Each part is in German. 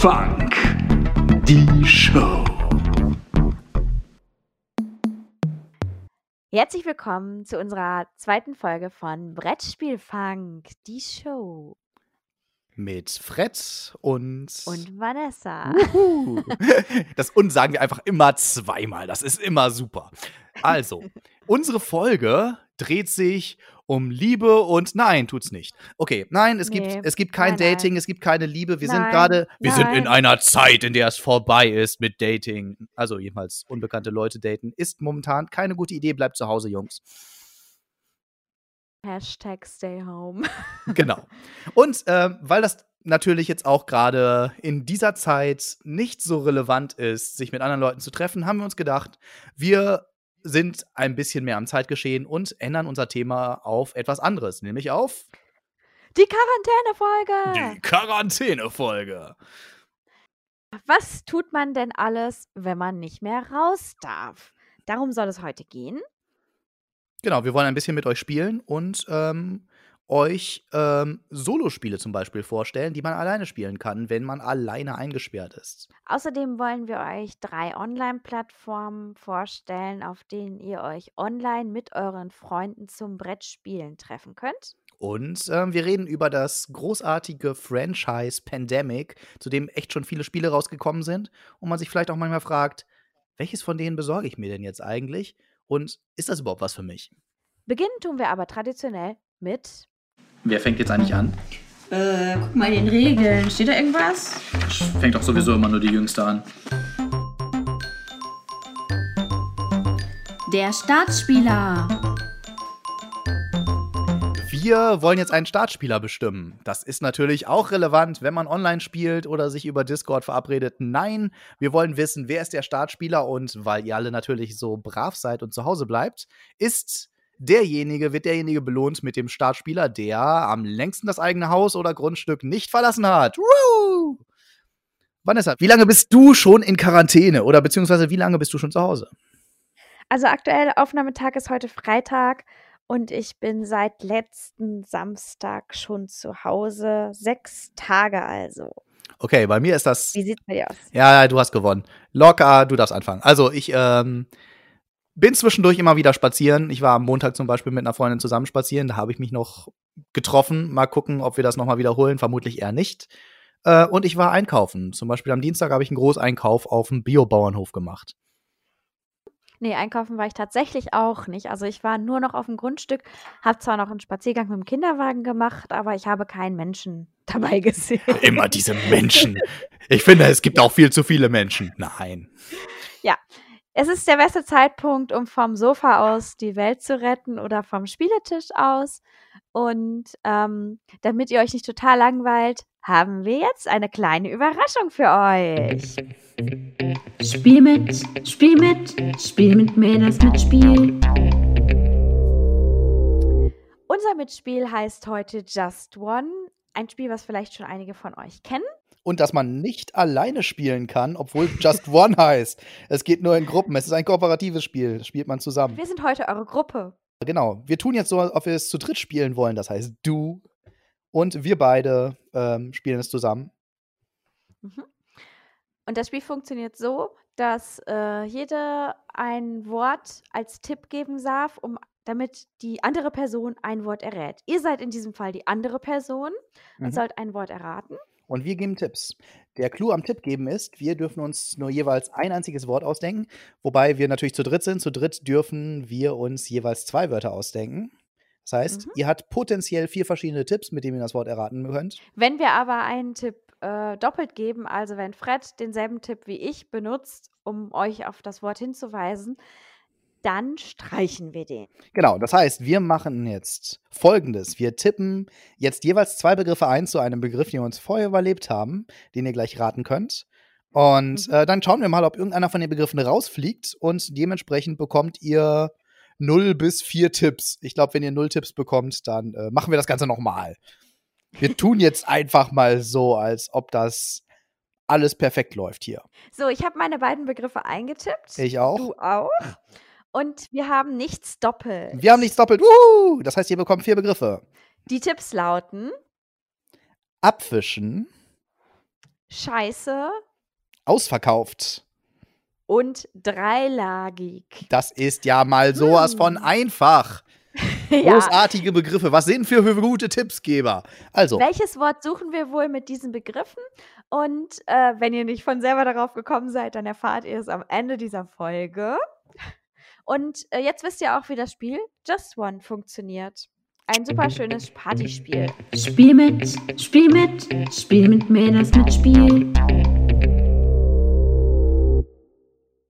Brettspielfunk, die Show. Herzlich willkommen zu unserer zweiten Folge von Brettspielfunk, die Show. Mit Fred und. Und Vanessa. Wuhu. Das und sagen wir einfach immer zweimal. Das ist immer super. Also, unsere Folge dreht sich um Liebe und nein, tut's nicht. Okay, nein, es Nee. gibt es gibt kein Nein, nein. Dating, es gibt keine Liebe. Wir sind Nein, gerade wir sind in nein. einer Zeit, in der es vorbei ist mit Dating. Also jedenfalls unbekannte Leute daten ist momentan keine gute Idee. Bleibt zu Hause, Jungs. Hashtag stay home. Genau. Und ähm, weil das natürlich jetzt auch gerade in dieser Zeit nicht so relevant ist, sich mit anderen Leuten zu treffen, haben wir uns gedacht, wir sind ein bisschen mehr am Zeitgeschehen und ändern unser Thema auf etwas anderes, nämlich auf Die Quarantänefolge. die Quarantänefolge. Was tut man denn alles, wenn man nicht mehr raus darf? Darum soll es heute gehen. Genau, wir wollen ein bisschen mit euch spielen und ähm, euch ähm, Solospiele zum Beispiel vorstellen, die man alleine spielen kann, wenn man alleine eingesperrt ist. Außerdem wollen wir euch drei Online-Plattformen vorstellen, auf denen ihr euch online mit euren Freunden zum Brettspielen treffen könnt. Und ähm, wir reden über das großartige Franchise Pandemic, zu dem echt schon viele Spiele rausgekommen sind. Und man sich vielleicht auch manchmal fragt, welches von denen besorge ich mir denn jetzt eigentlich? Und ist das überhaupt was für mich? Beginnen tun wir aber traditionell mit Wer fängt jetzt eigentlich an? Äh, guck mal in den Regeln. Steht da irgendwas? Fängt doch sowieso immer nur die Jüngste an. Der Startspieler. Wir wollen jetzt einen Startspieler bestimmen. Das ist natürlich auch relevant, wenn man online spielt oder sich über Discord verabredet. Nein, wir wollen wissen, wer ist der Startspieler und weil ihr alle natürlich so brav seid und zu Hause bleibt, ist derjenige, wird derjenige belohnt mit dem Startspieler, der am längsten das eigene Haus oder Grundstück nicht verlassen hat. Woo! Vanessa, wie lange bist du schon in Quarantäne oder beziehungsweise wie lange bist du schon zu Hause? Also aktuell Aufnahmetag ist heute Freitag und ich bin seit letzten Samstag schon zu Hause. Sechs Tage also. Okay, bei mir ist das Wie sieht's bei dir aus? Ja, du hast gewonnen. Locker, du darfst anfangen. Also, ich ähm, bin zwischendurch immer wieder spazieren. Ich war am Montag zum Beispiel mit einer Freundin zusammen spazieren. Da habe ich mich noch getroffen. Mal gucken, ob wir das nochmal wiederholen. Vermutlich eher nicht. Äh, und ich war einkaufen. Zum Beispiel am Dienstag habe ich einen Großeinkauf auf dem Biobauernhof gemacht. Nee, einkaufen war ich tatsächlich auch nicht. Also ich war nur noch auf dem Grundstück, habe zwar noch einen Spaziergang mit dem Kinderwagen gemacht, aber ich habe keinen Menschen dabei gesehen. Immer diese Menschen. Ich finde, es gibt auch viel zu viele Menschen. Nein. Es ist der beste Zeitpunkt, um vom Sofa aus die Welt zu retten oder vom Spieletisch aus. Und ähm, damit ihr euch nicht total langweilt, haben wir jetzt eine kleine Überraschung für euch. Spiel mit, spiel mit, spiel mit Mädels mit Spiel. Unser Mitspiel heißt heute Just One. Ein Spiel, was vielleicht schon einige von euch kennen. Und dass man nicht alleine spielen kann, obwohl Just One heißt. Es geht nur in Gruppen. Es ist ein kooperatives Spiel. Das spielt man zusammen. Wir sind heute eure Gruppe. Genau. Wir tun jetzt so, als ob wir es zu dritt spielen wollen. Das heißt, du und wir beide ähm, spielen es zusammen. Mhm. Und das Spiel funktioniert so, dass äh, jeder ein Wort als Tipp geben darf, um, damit die andere Person ein Wort errät. Ihr seid in diesem Fall die andere Person und Mhm. sollt ein Wort erraten. Und wir geben Tipps. Der Clou am Tipp geben ist, wir dürfen uns nur jeweils ein einziges Wort ausdenken. Wobei wir natürlich zu dritt sind. Zu dritt dürfen wir uns jeweils zwei Wörter ausdenken. Das heißt, Mhm. ihr habt potenziell vier verschiedene Tipps, mit denen ihr das Wort erraten könnt. Wenn wir aber einen Tipp äh, doppelt geben, also wenn Fred denselben Tipp wie ich benutzt, um euch auf das Wort hinzuweisen, dann streichen wir den. Genau, das heißt, wir machen jetzt folgendes. Wir tippen jetzt jeweils zwei Begriffe ein zu einem Begriff, den wir uns vorher überlebt haben, den ihr gleich raten könnt. Und Mhm. äh, dann schauen wir mal, ob irgendeiner von den Begriffen rausfliegt und dementsprechend bekommt ihr null bis vier Tipps. Ich glaube, wenn ihr null Tipps bekommt, dann äh, machen wir das Ganze nochmal. Wir tun jetzt einfach mal so, als ob das alles perfekt läuft hier. So, ich habe meine beiden Begriffe eingetippt. Ich auch. Du auch. Und wir haben nichts doppelt. Wir haben nichts doppelt. Wuhu! Das heißt, ihr bekommt vier Begriffe. Die Tipps lauten Abwischen, scheiße Ausverkauft. und dreilagig. Das ist ja mal sowas von Hm. einfach. ja. Großartige Begriffe. Was sind für, für gute Tippsgeber? Also, Welches Wort suchen wir wohl mit diesen Begriffen? Und äh, wenn ihr nicht von selber darauf gekommen seid, dann erfahrt ihr es am Ende dieser Folge. Und äh, jetzt wisst ihr auch, wie das Spiel Just One funktioniert. Ein super schönes Partyspiel. Spiel mit, Spiel mit, Spiel mit Mädels mit Spiel.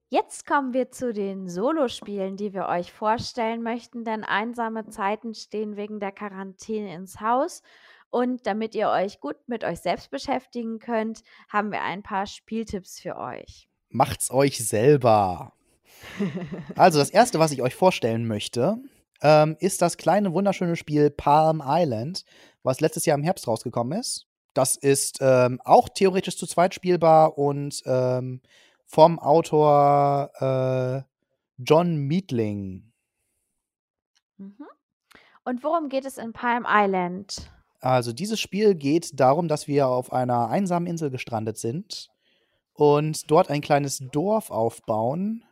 Jetzt kommen wir zu den Solospielen, die wir euch vorstellen möchten, denn einsame Zeiten stehen wegen der Quarantäne ins Haus. Und damit ihr euch gut mit euch selbst beschäftigen könnt, haben wir ein paar Spieltipps für euch. macht's euch selber. Also, das erste, was ich euch vorstellen möchte, ähm, ist das kleine, wunderschöne Spiel Palm Island, was letztes Jahr im Herbst rausgekommen ist. Das ist ähm, auch theoretisch zu zweit spielbar und ähm, vom Autor äh, John Meatling. Mhm. Und worum geht es in Palm Island? Also dieses Spiel geht darum, dass wir auf einer einsamen Insel gestrandet sind und dort ein kleines Dorf aufbauen,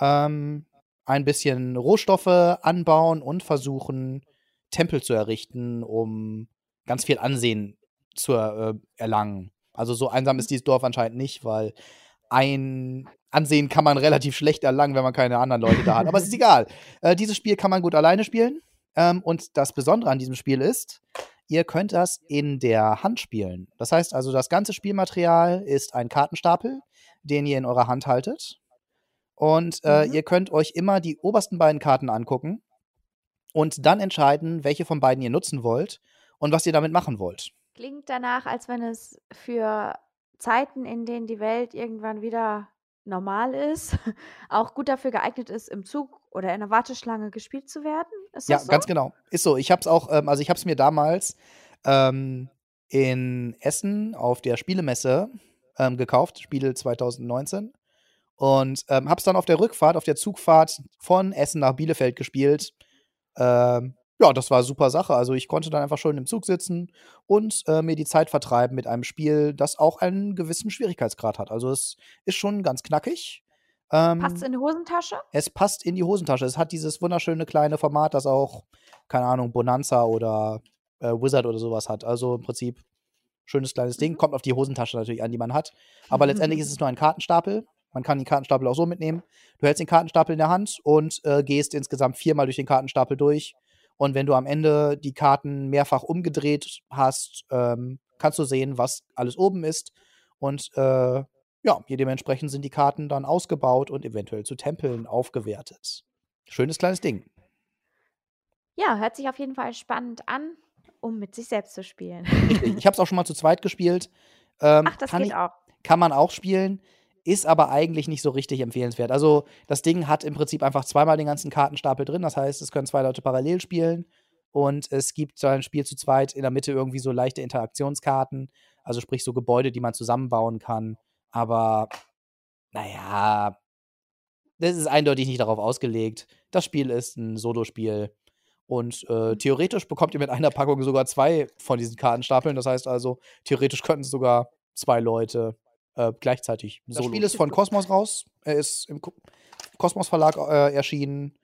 ähm, ein bisschen Rohstoffe anbauen und versuchen, Tempel zu errichten, um ganz viel Ansehen zu äh, erlangen. Also so einsam ist dieses Dorf anscheinend nicht, weil ein Ansehen kann man relativ schlecht erlangen, wenn man keine anderen Leute da hat. Aber es ist egal. Äh, dieses Spiel kann man gut alleine spielen. Ähm, und das Besondere an diesem Spiel ist, ihr könnt das in der Hand spielen. Das heißt also, das ganze Spielmaterial ist ein Kartenstapel, den ihr in eurer Hand haltet. Und äh, Mhm. ihr könnt euch immer die obersten beiden Karten angucken und dann entscheiden, welche von beiden ihr nutzen wollt und was ihr damit machen wollt. Klingt danach, als wenn es für Zeiten, in denen die Welt irgendwann wieder normal ist, auch gut dafür geeignet ist, im Zug oder in der Warteschlange gespielt zu werden. Ist Ja, so? ganz genau. Ist so. Ich hab's auch, ähm, also ich hab's mir damals ähm, in Essen auf der Spielemesse ähm, gekauft, Spiele 2019. Und ähm, hab's dann auf der Rückfahrt, auf der Zugfahrt von Essen nach Bielefeld gespielt. Ähm, ja, das war super Sache. Also ich konnte dann einfach schön im Zug sitzen und äh, mir die Zeit vertreiben mit einem Spiel, das auch einen gewissen Schwierigkeitsgrad hat. Also es ist schon ganz knackig. Ähm, Passt in die Hosentasche? es passt in die Hosentasche. Es hat dieses wunderschöne kleine Format, das auch, keine Ahnung, Bonanza oder äh, Wizard oder sowas hat. Also im Prinzip schönes kleines Ding. Mhm. Kommt auf die Hosentasche natürlich an, die man hat. Aber letztendlich ist es nur ein Kartenstapel. Man kann den Kartenstapel auch so mitnehmen. Du hältst den Kartenstapel in der Hand und äh, gehst insgesamt viermal durch den Kartenstapel durch. Und wenn du am Ende die Karten mehrfach umgedreht hast, ähm, kannst du sehen, was alles oben ist. Und äh, ja, hier dementsprechend sind die Karten dann ausgebaut und eventuell zu Tempeln aufgewertet. Schönes kleines Ding. Ja, hört sich auf jeden Fall spannend an, um mit sich selbst zu spielen. Ich habe es auch schon mal zu zweit gespielt. Ähm, Ach, das geht ich, auch. kann man auch spielen, ist aber eigentlich nicht so richtig empfehlenswert. Also das Ding hat im Prinzip einfach zweimal den ganzen Kartenstapel drin. Das heißt, es können zwei Leute parallel spielen. Und es gibt so ein Spiel zu zweit in der Mitte irgendwie so leichte Interaktionskarten. Also sprich so Gebäude, die man zusammenbauen kann. Aber naja, das ist eindeutig nicht darauf ausgelegt. Das Spiel ist ein Solospiel. Und äh, theoretisch bekommt ihr mit einer Packung sogar zwei von diesen Kartenstapeln. Das heißt also, theoretisch könnten es sogar zwei Leute äh, gleichzeitig. Das Spiel ist von Kosmos raus. Er ist im Ko Kosmos Verlag äh, erschienen.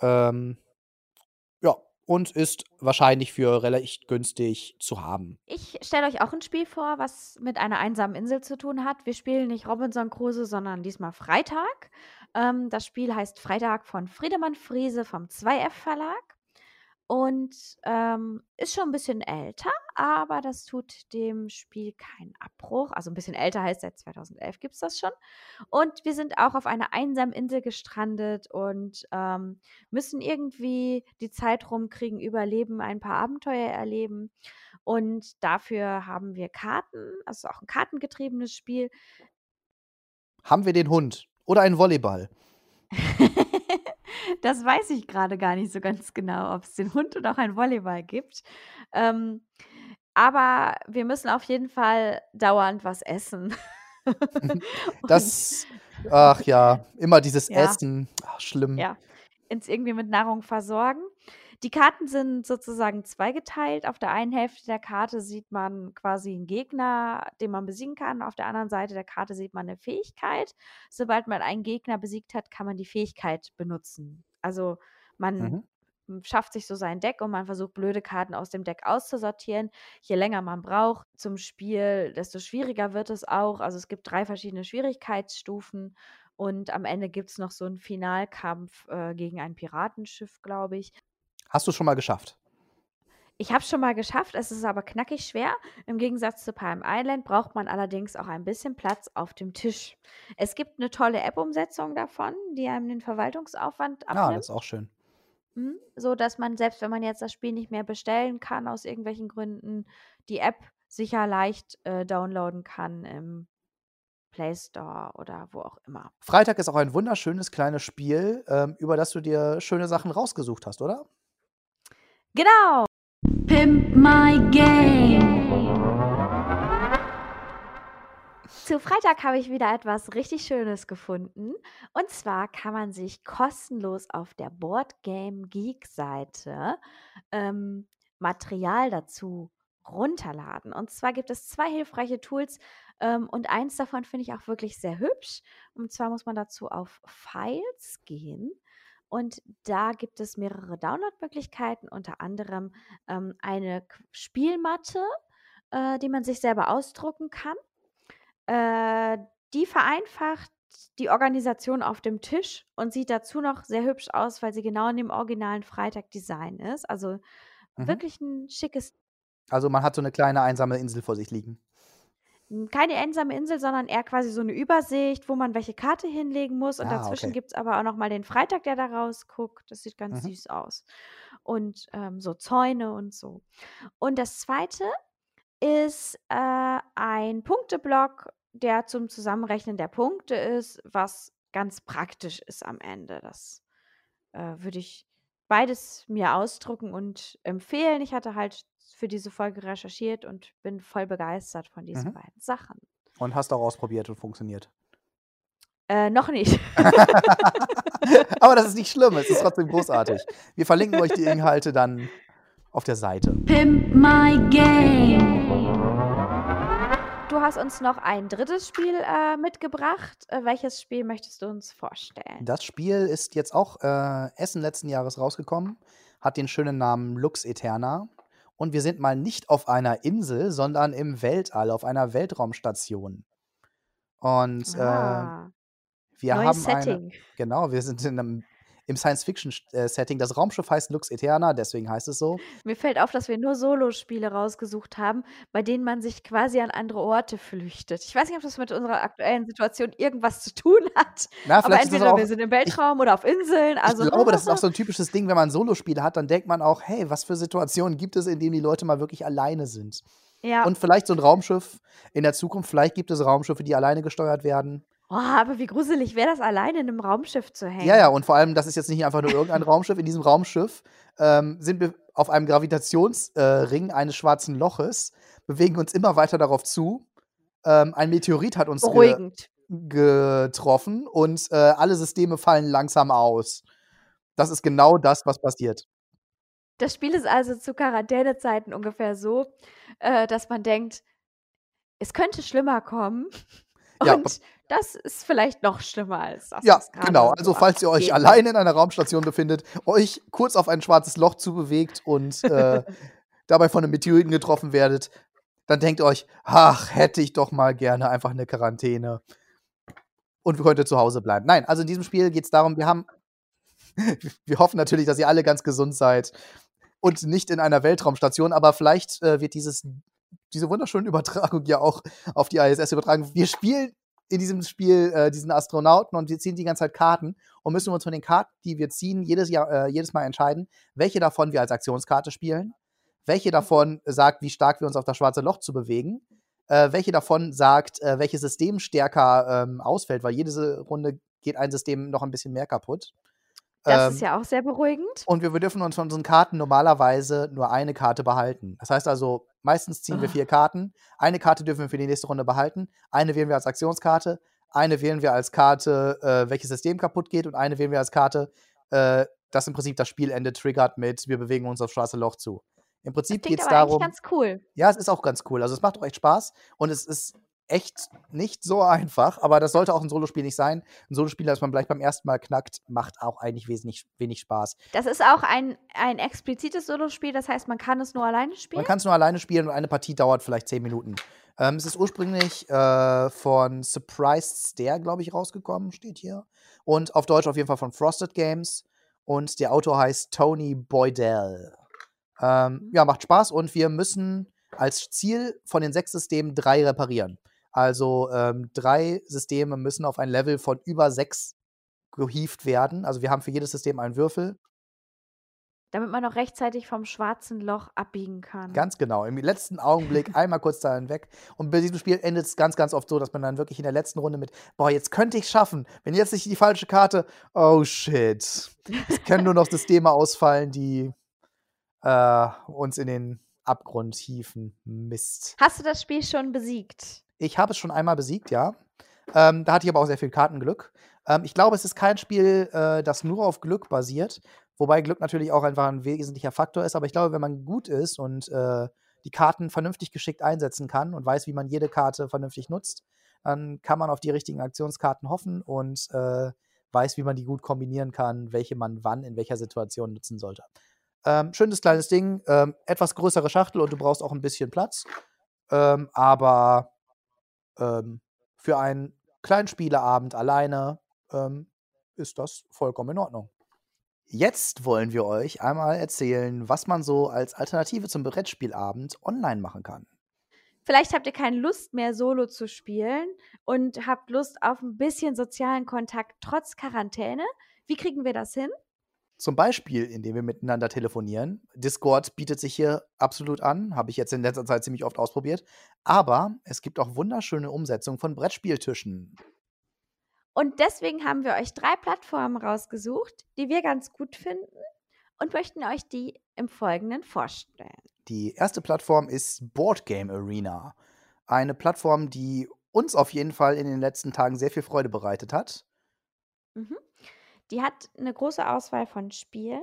Ähm, ja, und ist wahrscheinlich für recht günstig zu haben. Ich stelle euch auch ein Spiel vor, was mit einer einsamen Insel zu tun hat. Wir spielen nicht Robinson Crusoe, sondern diesmal Freitag. Ähm, das Spiel heißt Freitag von Friedemann Friese vom 2F Verlag und ähm, ist schon ein bisschen älter, aber das tut dem Spiel keinen Abbruch. Also ein bisschen älter heißt seit 2011 gibt es das schon. Und wir sind auch auf einer einsamen Insel gestrandet und ähm, müssen irgendwie die Zeit rumkriegen, überleben, ein paar Abenteuer erleben. Und dafür haben wir Karten, also auch ein kartengetriebenes Spiel. Haben wir den Hund oder einen Volleyball? das weiß ich gerade gar nicht so ganz genau, ob es den Hund oder auch ein Volleyball gibt. Ähm, aber wir müssen auf jeden Fall dauernd was essen. Das, ach ja, immer dieses Ja. Essen. Ach, schlimm. ja, uns irgendwie mit Nahrung versorgen. Die Karten sind sozusagen zweigeteilt. Auf der einen Hälfte der Karte sieht man quasi einen Gegner, den man besiegen kann. Auf der anderen Seite der Karte sieht man eine Fähigkeit. Sobald man einen Gegner besiegt hat, kann man die Fähigkeit benutzen. Also man Mhm. schafft sich so sein Deck und man versucht blöde Karten aus dem Deck auszusortieren. Je länger man braucht zum Spiel, desto schwieriger wird es auch. Also es gibt drei verschiedene Schwierigkeitsstufen und am Ende gibt es noch so einen Finalkampf äh, gegen ein Piratenschiff, glaube ich. Hast du schon mal geschafft? Ich habe es schon mal geschafft, es ist aber knackig schwer. Im Gegensatz zu Palm Island braucht man allerdings auch ein bisschen Platz auf dem Tisch. Es gibt eine tolle App-Umsetzung davon, die einem den Verwaltungsaufwand Ah, abnimmt. das ist auch schön. Mhm. So dass man, selbst wenn man jetzt das Spiel nicht mehr bestellen kann, aus irgendwelchen Gründen, die App sicher leicht äh, downloaden kann im Play Store oder wo auch immer. Freitag ist auch ein wunderschönes kleines Spiel, ähm, über das du dir schöne Sachen rausgesucht hast, oder? Genau! Pimp My Game. Zu Freitag habe ich wieder etwas richtig Schönes gefunden. Und zwar kann man sich kostenlos auf der Board Game Geek Seite ähm, Material dazu runterladen. Und zwar gibt es zwei hilfreiche Tools ähm, und eins davon finde ich auch wirklich sehr hübsch. Und zwar muss man dazu auf Files gehen. Und da gibt es mehrere Downloadmöglichkeiten, unter anderem ähm, eine Spielmatte, äh, die man sich selber ausdrucken kann. Äh, die vereinfacht die Organisation auf dem Tisch und sieht dazu noch sehr hübsch aus, weil sie genau in dem originalen Freitag-Design ist. Also Mhm. wirklich ein schickes, Also man hat so eine kleine einsame Insel vor sich liegen. Keine einsame Insel, sondern eher quasi so eine Übersicht, wo man welche Karte hinlegen muss. Und Ah, dazwischen okay. gibt es aber auch noch mal den Freitag, der da rausguckt. Das sieht ganz Mhm. süß aus. Und ähm, so Zäune und so. Und das zweite ist äh, ein Punkteblock, der zum Zusammenrechnen der Punkte ist, was ganz praktisch ist am Ende. Das äh, würde ich beides mir ausdrucken und empfehlen. Ich hatte halt für diese Folge recherchiert und bin voll begeistert von diesen Mhm. beiden Sachen. Und hast auch ausprobiert und funktioniert. Äh, noch nicht. Aber das ist nicht schlimm, es ist trotzdem großartig. Wir verlinken euch die Inhalte dann auf der Seite. Pimp My Game. Du hast uns noch ein drittes Spiel äh, mitgebracht. Äh, welches Spiel möchtest du uns vorstellen? Das Spiel ist jetzt auch äh, Essen letzten Jahres rausgekommen, hat den schönen Namen Lux Eterna. Und wir sind mal nicht auf einer Insel, sondern im Weltall, auf einer Weltraumstation. Und äh, Ah, wir neues haben eine, Setting. genau, wir sind in einem, im Science-Fiction-Setting. Das Raumschiff heißt Lux Eterna, deswegen heißt es so. Mir fällt auf, dass wir nur Solospiele rausgesucht haben, bei denen man sich quasi an andere Orte flüchtet. Ich weiß nicht, ob das mit unserer aktuellen Situation irgendwas zu tun hat. Na, Aber entweder auch, wir sind im Weltraum oder auf Inseln. Also ich glaube, das ist auch so ein typisches Ding, wenn man Solospiele hat, dann denkt man auch, hey, was für Situationen gibt es, in denen die Leute mal wirklich alleine sind? ja. Und vielleicht so ein Raumschiff in der Zukunft, vielleicht gibt es Raumschiffe, die alleine gesteuert werden. Oh, aber wie gruselig wäre das, alleine in einem Raumschiff zu hängen. Ja, ja, und vor allem, das ist jetzt nicht einfach nur irgendein Raumschiff. In diesem Raumschiff ähm, sind wir auf einem Gravitationsring äh, eines schwarzen Loches, bewegen uns immer weiter darauf zu. Ähm, ein Meteorit hat uns ge getroffen und äh, alle Systeme fallen langsam aus. Das ist genau das, was passiert. Das Spiel ist also zu Quarantänezeiten ungefähr so, äh, dass man denkt, es könnte schlimmer kommen. Ja, Und das ist vielleicht noch schlimmer als das. Ja, genau. so Also, falls ihr euch abgeht. alleine in einer Raumstation befindet, euch kurz auf ein schwarzes Loch zubewegt und äh, dabei von einem Meteoriten getroffen werdet, dann denkt euch, ach, hätte ich doch mal gerne einfach eine Quarantäne. Und wir könnten zu Hause bleiben. Nein, also in diesem Spiel geht es darum, wir haben, wir hoffen natürlich, dass ihr alle ganz gesund seid und nicht in einer Weltraumstation, aber vielleicht äh, wird dieses, diese wunderschöne Übertragung ja auch auf die ISS übertragen. Wir spielen in diesem Spiel äh, diesen Astronauten und wir ziehen die ganze Zeit Karten und müssen uns von den Karten, die wir ziehen, jedes, Jahr, äh, jedes Mal entscheiden, welche davon wir als Aktionskarte spielen, welche davon sagt, wie stark wir uns auf das schwarze Loch zu bewegen, äh, welche davon sagt, äh, welches System stärker ähm, ausfällt, weil jede Runde geht ein System noch ein bisschen mehr kaputt. Das Ähm, ist ja auch sehr beruhigend. und wir, wir dürfen uns von unseren Karten normalerweise nur eine Karte behalten. Das heißt also, meistens ziehen wir Ah. vier Karten. Eine Karte dürfen wir für die nächste Runde behalten. Eine wählen wir als Aktionskarte. Eine wählen wir als Karte, äh, welches System kaputt geht. Und eine wählen wir als Karte, äh, das im Prinzip das Spielende triggert mit, wir bewegen uns auf schwarze Loch zu. Im Das Prinzip geht es aber eigentlich darum, ganz cool. ja, es ist auch ganz cool. Also es macht auch echt Spaß und es ist echt nicht so einfach, aber das sollte auch ein Solospiel nicht sein. Ein Solospiel, das man gleich beim ersten Mal knackt, macht auch eigentlich wesentlich wenig Spaß. Das ist auch ein, ein explizites Solospiel, das heißt, man kann es nur alleine spielen. Man kann es nur alleine spielen und eine Partie dauert vielleicht 10 Minuten. Ähm, es ist ursprünglich äh, von Surprised Stare, glaube ich, rausgekommen, steht hier. Und auf Deutsch auf jeden Fall von Frosted Games. Und der Autor heißt Tony Boydell. Ähm, ja, macht Spaß und wir müssen als Ziel von den sechs Systemen drei reparieren. Also ähm, drei Systeme müssen auf ein Level von über sechs gehievt werden. Also wir haben für jedes System einen Würfel. damit man noch rechtzeitig vom schwarzen Loch abbiegen kann. Ganz genau. Im letzten Augenblick einmal kurz da hinweg. Und bei diesem Spiel endet es ganz, ganz oft so, dass man dann wirklich in der letzten Runde mit, boah, jetzt könnte ich schaffen. Wenn jetzt nicht die falsche Karte, oh shit. Es können nur noch Systeme ausfallen, die äh, uns in den Abgrund hieven. Mist. Hast du das Spiel schon besiegt? Ich habe es schon einmal besiegt, ja. Ähm, da hatte ich aber auch sehr viel Kartenglück. Ähm, ich glaube, es ist kein Spiel, äh, das nur auf Glück basiert, wobei Glück natürlich auch einfach ein wesentlicher Faktor ist. Aber ich glaube, wenn man gut ist und äh, die Karten vernünftig geschickt einsetzen kann und weiß, wie man jede Karte vernünftig nutzt, dann kann man auf die richtigen Aktionskarten hoffen und äh, weiß, wie man die gut kombinieren kann, welche man wann in welcher Situation nutzen sollte. Ähm, schönes kleines Ding, ähm, etwas größere Schachtel und du brauchst auch ein bisschen Platz. Ähm, aber ähm, für einen kleinen Spieleabend alleine ähm, ist das vollkommen in Ordnung. Jetzt wollen wir euch einmal erzählen, was man so als Alternative zum Brettspielabend online machen kann. Vielleicht habt ihr keine Lust mehr, Solo zu spielen und habt Lust auf ein bisschen sozialen Kontakt trotz Quarantäne. Wie kriegen wir das hin? Zum Beispiel, indem wir miteinander telefonieren. Discord bietet sich hier absolut an, habe ich jetzt in letzter Zeit ziemlich oft ausprobiert. Aber es gibt auch wunderschöne Umsetzungen von Brettspieltischen. Und deswegen haben wir euch drei Plattformen rausgesucht, die wir ganz gut finden und möchten euch die im Folgenden vorstellen. Die erste Plattform ist Board Game Arena. Eine Plattform, die uns auf jeden Fall in den letzten Tagen sehr viel Freude bereitet hat. Mhm. Die hat eine große Auswahl von Spielen.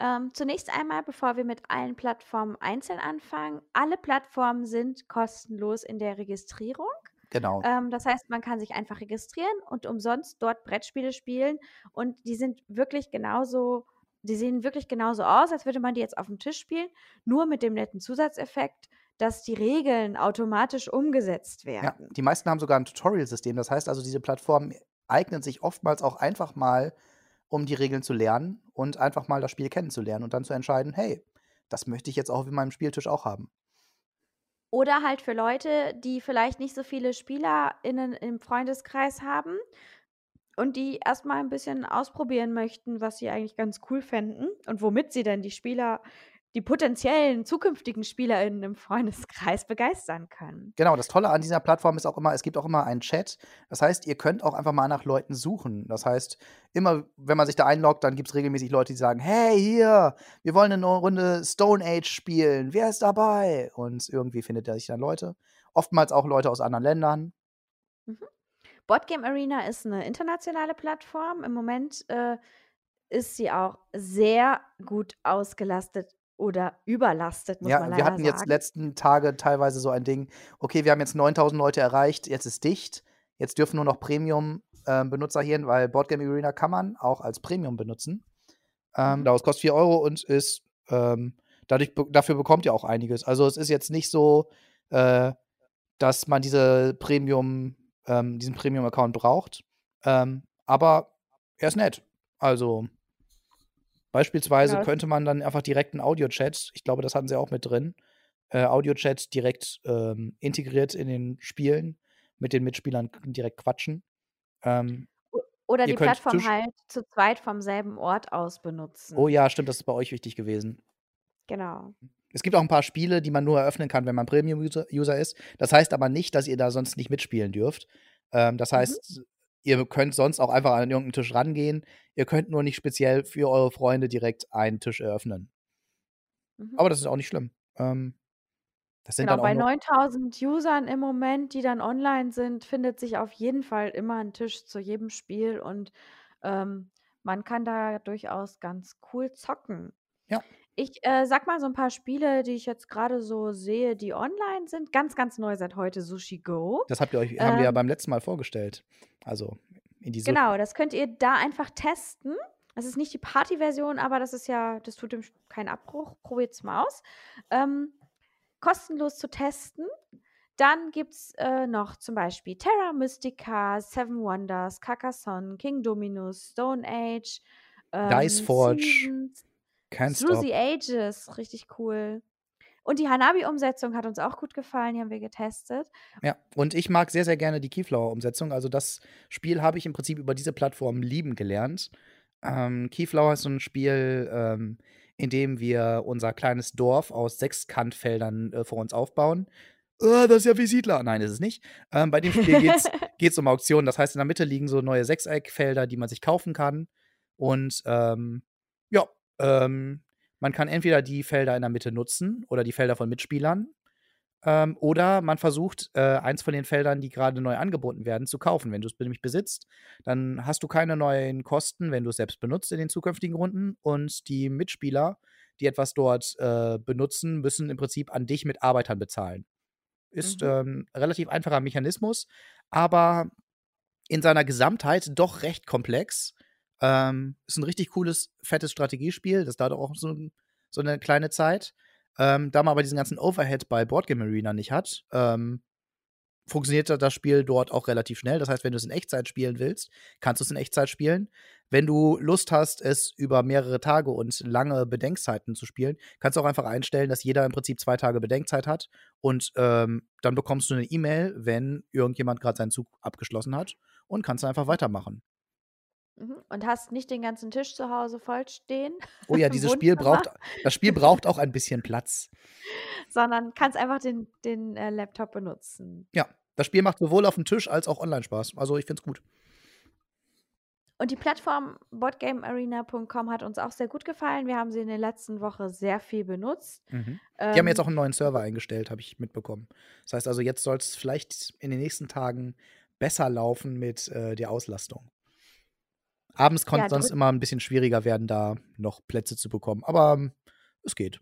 Ähm, zunächst einmal, bevor wir mit allen Plattformen einzeln anfangen, alle Plattformen sind kostenlos in der Registrierung. Genau. Ähm, das heißt, man kann sich einfach registrieren und umsonst dort Brettspiele spielen. Und die sind wirklich genauso, die sehen wirklich genauso aus, als würde man die jetzt auf dem Tisch spielen, nur mit dem netten Zusatzeffekt, dass die Regeln automatisch umgesetzt Ja, werden. die meisten haben sogar ein Tutorial-System. Das heißt also, diese Plattformen eignen sich oftmals auch einfach mal, um die Regeln zu lernen und einfach mal das Spiel kennenzulernen und dann zu entscheiden, hey, das möchte ich jetzt auch auf meinem Spieltisch auch haben. Oder halt für Leute, die vielleicht nicht so viele SpielerInnen im Freundeskreis haben und die erstmal ein bisschen ausprobieren möchten, was sie eigentlich ganz cool fänden und womit sie denn die Spieler, die potenziellen zukünftigen SpielerInnen im Freundeskreis begeistern können. Genau, das Tolle an dieser Plattform ist auch immer, es gibt auch immer einen Chat. Das heißt, ihr könnt auch einfach mal nach Leuten suchen. Das heißt, immer, wenn man sich da einloggt, dann gibt es regelmäßig Leute, die sagen, hey, hier, wir wollen eine Runde Stone Age spielen. Wer ist dabei? Und irgendwie findet er sich dann Leute. Oftmals auch Leute aus anderen Ländern. Boardgame Arena ist eine internationale Plattform. Im Moment äh, ist sie auch sehr gut ausgelastet oder überlastet, muss man Ja, leider wir hatten jetzt sagen. letzten Tage teilweise so ein Ding, okay, wir haben jetzt 9000 Leute erreicht, jetzt ist dicht, jetzt dürfen nur noch Premium-Benutzer hier weil Boardgame Arena kann man auch als Premium benutzen. Ähm, Mhm. das kostet 4 Euro und ist, ähm, dadurch, dafür bekommt ihr auch einiges. Also es ist jetzt nicht so, äh, dass man diese Premium, ähm, diesen Premium-Account braucht, ähm, aber er ist nett. Also Beispielsweise Genau. könnte man dann einfach direkt einen Audio-Chat, ich glaube, das hatten sie auch mit drin, äh, Audio-Chat direkt ähm, integriert in den Spielen, mit den Mitspielern direkt quatschen. Ähm, Oder die Plattform halt zu zweit vom selben Ort aus benutzen. oh ja, stimmt, das ist bei euch wichtig gewesen. Genau. Es gibt auch ein paar Spiele, die man nur eröffnen kann, wenn man Premium-User User ist. Das heißt aber nicht, dass ihr da sonst nicht mitspielen dürft. Ähm, das Mhm. Ihr könnt sonst auch einfach an irgendeinen Tisch rangehen. Ihr könnt nur nicht speziell für eure Freunde direkt einen Tisch eröffnen. Mhm. Aber das ist auch nicht schlimm. Ähm, das sind Genau, dann auch bei nur 9000 Usern im Moment, die dann online sind, findet sich auf jeden Fall immer ein Tisch zu jedem Spiel und ähm, man kann da durchaus ganz cool zocken. Ja. Ich äh, sag mal so ein paar Spiele, die ich jetzt gerade so sehe, die online sind. Ganz, ganz neu seit heute Sushi Go. Das habt ihr euch, haben wir ja Ähm, beim letzten Mal vorgestellt. Also in die Sushi. Genau, das könnt ihr da einfach testen. Das ist nicht die Party-Version, aber das ist ja, das tut dem Sch- keinen Abbruch. Probiert es mal aus. Ähm, kostenlos zu testen. Dann gibt es äh, noch zum Beispiel Terra Mystica, Seven Wonders, Carcassonne, King Dominus, Stone Age, Dice ähm, Forge, Seasons, Can't Through Stop. the Ages, richtig cool. Und die Hanabi-Umsetzung hat uns auch gut gefallen, die haben wir getestet. Ja, und ich mag sehr, sehr gerne die Keyflower-Umsetzung. Also das Spiel habe ich im Prinzip über diese Plattform lieben gelernt. Ähm, Keyflower ist so ein Spiel, ähm, in dem wir unser kleines Dorf aus Sechskantfeldern äh, vor uns aufbauen. Äh, das ist ja wie Siedler. Nein, ist es nicht. Ähm, bei dem Spiel geht es um Auktionen. Das heißt, in der Mitte liegen so neue Sechseckfelder, die man sich kaufen kann. Und ähm, ähm, man kann entweder die Felder in der Mitte nutzen oder die Felder von Mitspielern. Ähm, oder man versucht, äh, eins von den Feldern, die gerade neu angeboten werden, zu kaufen. Wenn du es nämlich besitzt, dann hast du keine neuen Kosten, wenn du es selbst benutzt in den zukünftigen Runden. Und die Mitspieler, die etwas dort äh, benutzen, müssen im Prinzip an dich mit Arbeitern bezahlen. Ist Mhm. ähm, relativ einfacher Mechanismus, aber in seiner Gesamtheit doch recht komplex. Ähm, ist ein richtig cooles, fettes Strategiespiel. Das dauert auch so, so eine kleine Zeit. Ähm, da man aber diesen ganzen Overhead bei Boardgame Arena nicht hat, ähm, funktioniert das Spiel dort auch relativ schnell. Das heißt, wenn du es in Echtzeit spielen willst, kannst du es in Echtzeit spielen. Wenn du Lust hast, es über mehrere Tage und lange Bedenkzeiten zu spielen, kannst du auch einfach einstellen, dass jeder im Prinzip zwei Tage Bedenkzeit hat und ähm, dann bekommst du eine E-Mail, wenn irgendjemand gerade seinen Zug abgeschlossen hat und kannst einfach weitermachen. Mhm. Und hast nicht den ganzen Tisch zu Hause voll stehen, Oh ja, dieses Spiel braucht, das Spiel braucht auch ein bisschen Platz. sondern kannst einfach den, den äh, Laptop benutzen. Ja, das Spiel macht sowohl auf dem Tisch als auch online Spaß. Also ich finde es gut. Und die Plattform boardgamearena.com hat uns auch sehr gut gefallen. Wir haben sie in der letzten Woche sehr viel benutzt. Mhm. Die haben jetzt Ähm, auch einen neuen Server eingestellt, habe ich mitbekommen. Das heißt also, jetzt soll es vielleicht in den nächsten Tagen besser laufen mit äh, der Auslastung. Abends konnte Ja, es sonst immer ein bisschen schwieriger werden, da noch Plätze zu bekommen. Aber ähm, es geht.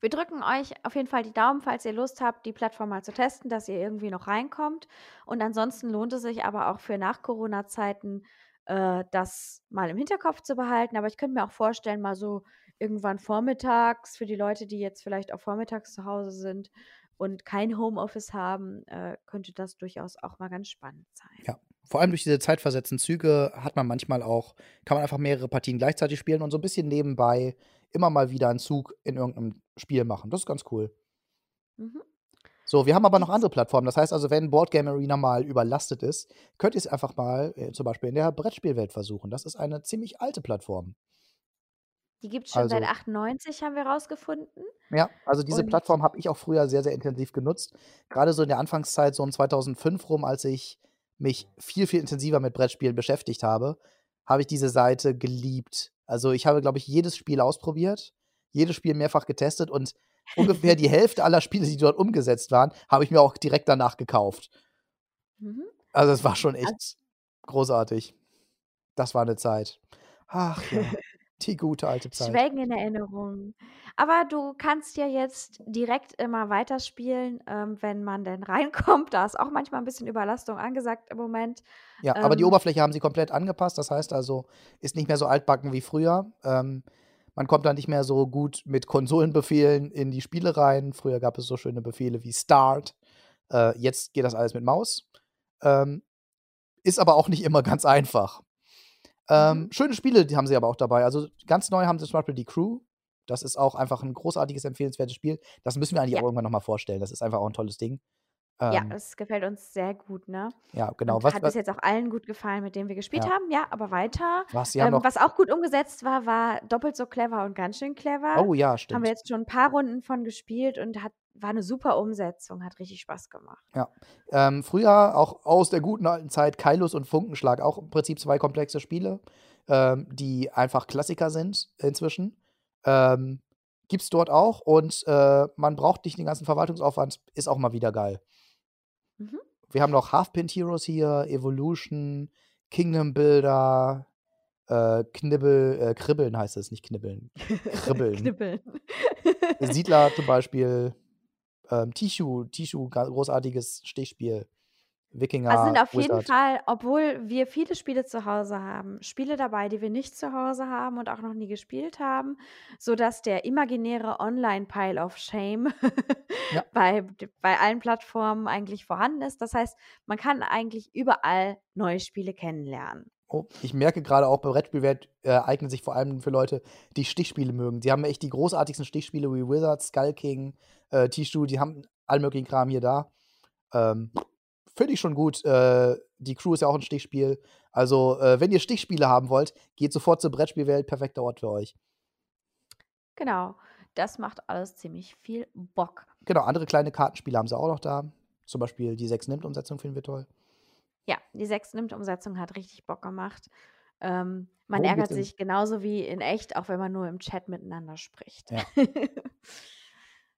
Wir drücken euch auf jeden Fall die Daumen, falls ihr Lust habt, die Plattform mal zu testen, dass ihr irgendwie noch reinkommt. Und ansonsten lohnt es sich aber auch für Nach-Corona-Zeiten, äh, das mal im Hinterkopf zu behalten. Aber ich könnte mir auch vorstellen, mal so irgendwann vormittags, für die Leute, die jetzt vielleicht auch vormittags zu Hause sind und kein Homeoffice haben, äh, könnte das durchaus auch mal ganz spannend sein. Ja. Vor allem durch diese zeitversetzten Züge hat man manchmal auch, kann man einfach mehrere Partien gleichzeitig spielen und so ein bisschen nebenbei immer mal wieder einen Zug in irgendeinem Spiel machen. Das ist ganz cool. Mhm. So, wir haben aber noch andere Plattformen. Das heißt also, wenn Boardgame Arena mal überlastet ist, könnt ihr es einfach mal äh, zum Beispiel in der Brettspielwelt versuchen. Das ist eine ziemlich alte Plattform. Die gibt es schon seit Also- 98, haben wir rausgefunden. Ja, also diese Und- Plattform habe ich auch früher sehr, sehr intensiv genutzt. Gerade so in der Anfangszeit, so um 2005 rum, als ich mich viel, viel intensiver mit Brettspielen beschäftigt habe, habe ich diese Seite geliebt. Also ich habe, glaube ich, jedes Spiel ausprobiert, jedes Spiel mehrfach getestet und ungefähr die Hälfte aller Spiele, die dort umgesetzt waren, habe ich mir auch direkt danach gekauft. Mhm. Also es war schon echt großartig. Das war eine Zeit. Ach ja, die gute alte Zeit. Schwelgen in Erinnerung. Aber du kannst ja jetzt direkt immer weiterspielen, ähm, wenn man denn reinkommt. Da ist auch manchmal ein bisschen Überlastung angesagt im Moment. Ja, aber die Ähm, Oberfläche haben sie komplett angepasst. Das heißt also, ist nicht mehr so altbacken wie früher. Ähm, man kommt da nicht mehr so gut mit Konsolenbefehlen in die Spiele rein. Früher gab es so schöne Befehle wie Start. Äh, jetzt geht das alles mit Maus. Ähm, ist aber auch nicht immer ganz einfach. Ähm, Mhm. Schöne Spiele, die haben sie aber auch dabei. Also ganz neu haben sie zum Beispiel die Crew. Das ist auch einfach ein großartiges, empfehlenswertes Spiel. Das müssen wir eigentlich Ja. auch irgendwann nochmal vorstellen. Das ist einfach auch ein tolles Ding. ja, Ähm, das gefällt uns sehr gut, ne? ja, genau. Und Was, hat bis jetzt auch allen gut gefallen, mit denen wir gespielt Ja. haben. Ja, aber weiter. was? Haben Ähm, was auch gut umgesetzt war, war doppelt so clever und ganz schön clever. Oh ja, Haben stimmt. wir jetzt schon ein paar Runden von gespielt und hat, war eine super Umsetzung, hat richtig Spaß gemacht. Ähm, früher auch aus der guten alten Zeit Kailus und Funkenschlag, auch im Prinzip zwei komplexe Spiele, ähm, die einfach Klassiker sind inzwischen. Ähm, gibt's dort auch und äh, man braucht nicht den ganzen Verwaltungsaufwand, ist auch mal wieder geil. Mhm. Wir haben noch Half-Pint Heroes hier, Evolution, Kingdom Builder, äh, Knibbel, äh, Kribbeln heißt es, nicht Knibbeln. Kribbeln. Knippeln. Siedler zum Beispiel. Ähm, Tishu, Tishu, großartiges Stichspiel. Wikinger. Also sind auf jeden Wizard. Fall, obwohl wir viele Spiele zu Hause haben, Spiele dabei, die wir nicht zu Hause haben und auch noch nie gespielt haben, sodass der imaginäre Online-Pile of Shame Ja. bei, bei allen Plattformen eigentlich vorhanden ist. Das heißt, man kann eigentlich überall neue Spiele kennenlernen. Oh, ich merke gerade auch, bei Brettspielwelt äh, eignet sich vor allem für Leute, die Stichspiele mögen. Die haben echt die großartigsten Stichspiele wie Wizard, Skull King, äh, Tishu, die haben all möglichen Kram hier da. Ähm, Finde ich schon gut. Äh, die Crew ist ja auch ein Stichspiel. Also, äh, wenn ihr Stichspiele haben wollt, geht sofort zur Brettspielwelt. Perfekter Ort für euch. Genau, das macht alles ziemlich viel Bock. Genau, andere kleine Kartenspiele haben sie auch noch da. Zum Beispiel die 6-Nimmt-Umsetzung finden wir toll. Ja, die 6-Nimmt-Umsetzung hat richtig Bock gemacht. Ähm, man Worum ärgert denn? sich genauso wie in echt, auch wenn man nur im Chat miteinander spricht. Ja.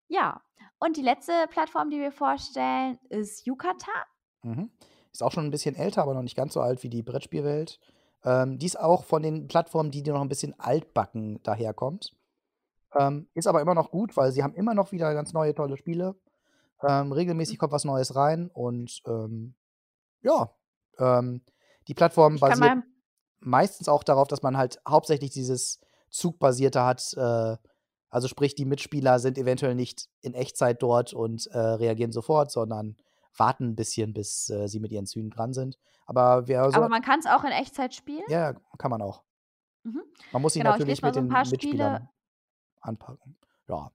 ja, und die letzte Plattform, die wir vorstellen, ist Yucatan. Mhm. Ist auch schon ein bisschen älter, aber noch nicht ganz so alt wie die Brettspielwelt. Ähm, die ist auch von den Plattformen, die noch ein bisschen altbacken daherkommt. Ähm, ist aber immer noch gut, weil sie haben immer noch wieder ganz neue, tolle Spiele. Ähm, regelmäßig kommt was Neues rein und ähm, ja, ähm, die Plattform Ich basiert meistens auch darauf, dass man halt hauptsächlich dieses Zugbasierte hat. Äh, also sprich, die Mitspieler sind eventuell nicht in Echtzeit dort und äh, reagieren sofort, sondern warten ein bisschen, bis äh, sie mit ihren Zügen dran sind. Aber wer so. aber man kann es auch in Echtzeit spielen. ja, kann man auch. Mhm. Man muss sich Genau, ich natürlich mit so den Mitspielern Spiele. anpacken. Ja.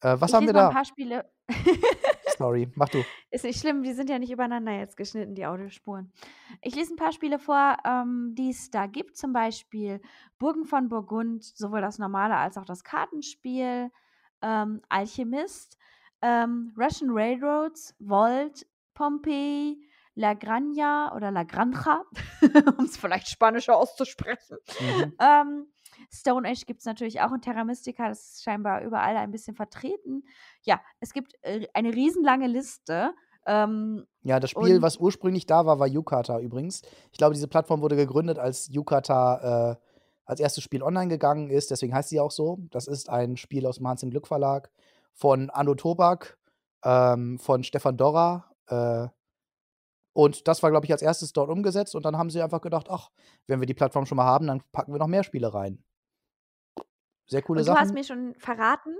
Äh, was ich haben wir da? ein paar Spiele. Sorry, mach du. Ist nicht schlimm, die sind ja nicht übereinander jetzt geschnitten, die Audiospuren. Ich lese ein paar Spiele vor, ähm, die es da gibt. Zum Beispiel Burgen von Burgund, sowohl das normale als auch das Kartenspiel, ähm, Alchemist, ähm, Russian Railroads, Volt, Pompeii, La Granja oder La Granja, um es vielleicht spanischer auszusprechen. Mhm. Ähm, Stone Age gibt es natürlich auch in Terra Mystica, das ist scheinbar überall ein bisschen vertreten. Ja, es gibt äh, eine riesenlange Liste. Ähm, Ja, das Spiel, was ursprünglich da war, war Yukata übrigens. Ich glaube, diese Plattform wurde gegründet, als Yukata äh, als erstes Spiel online gegangen ist. Deswegen heißt sie auch so. Das ist ein Spiel aus dem Hans im Glück Verlag von Anno Tobak, ähm, von Stefan Dorra. Äh, und das war, glaube ich, als erstes dort umgesetzt. Und dann haben sie einfach gedacht, ach, wenn wir die Plattform schon mal haben, dann packen wir noch mehr Spiele rein. Sehr coole und du Sachen. hast mir schon verraten,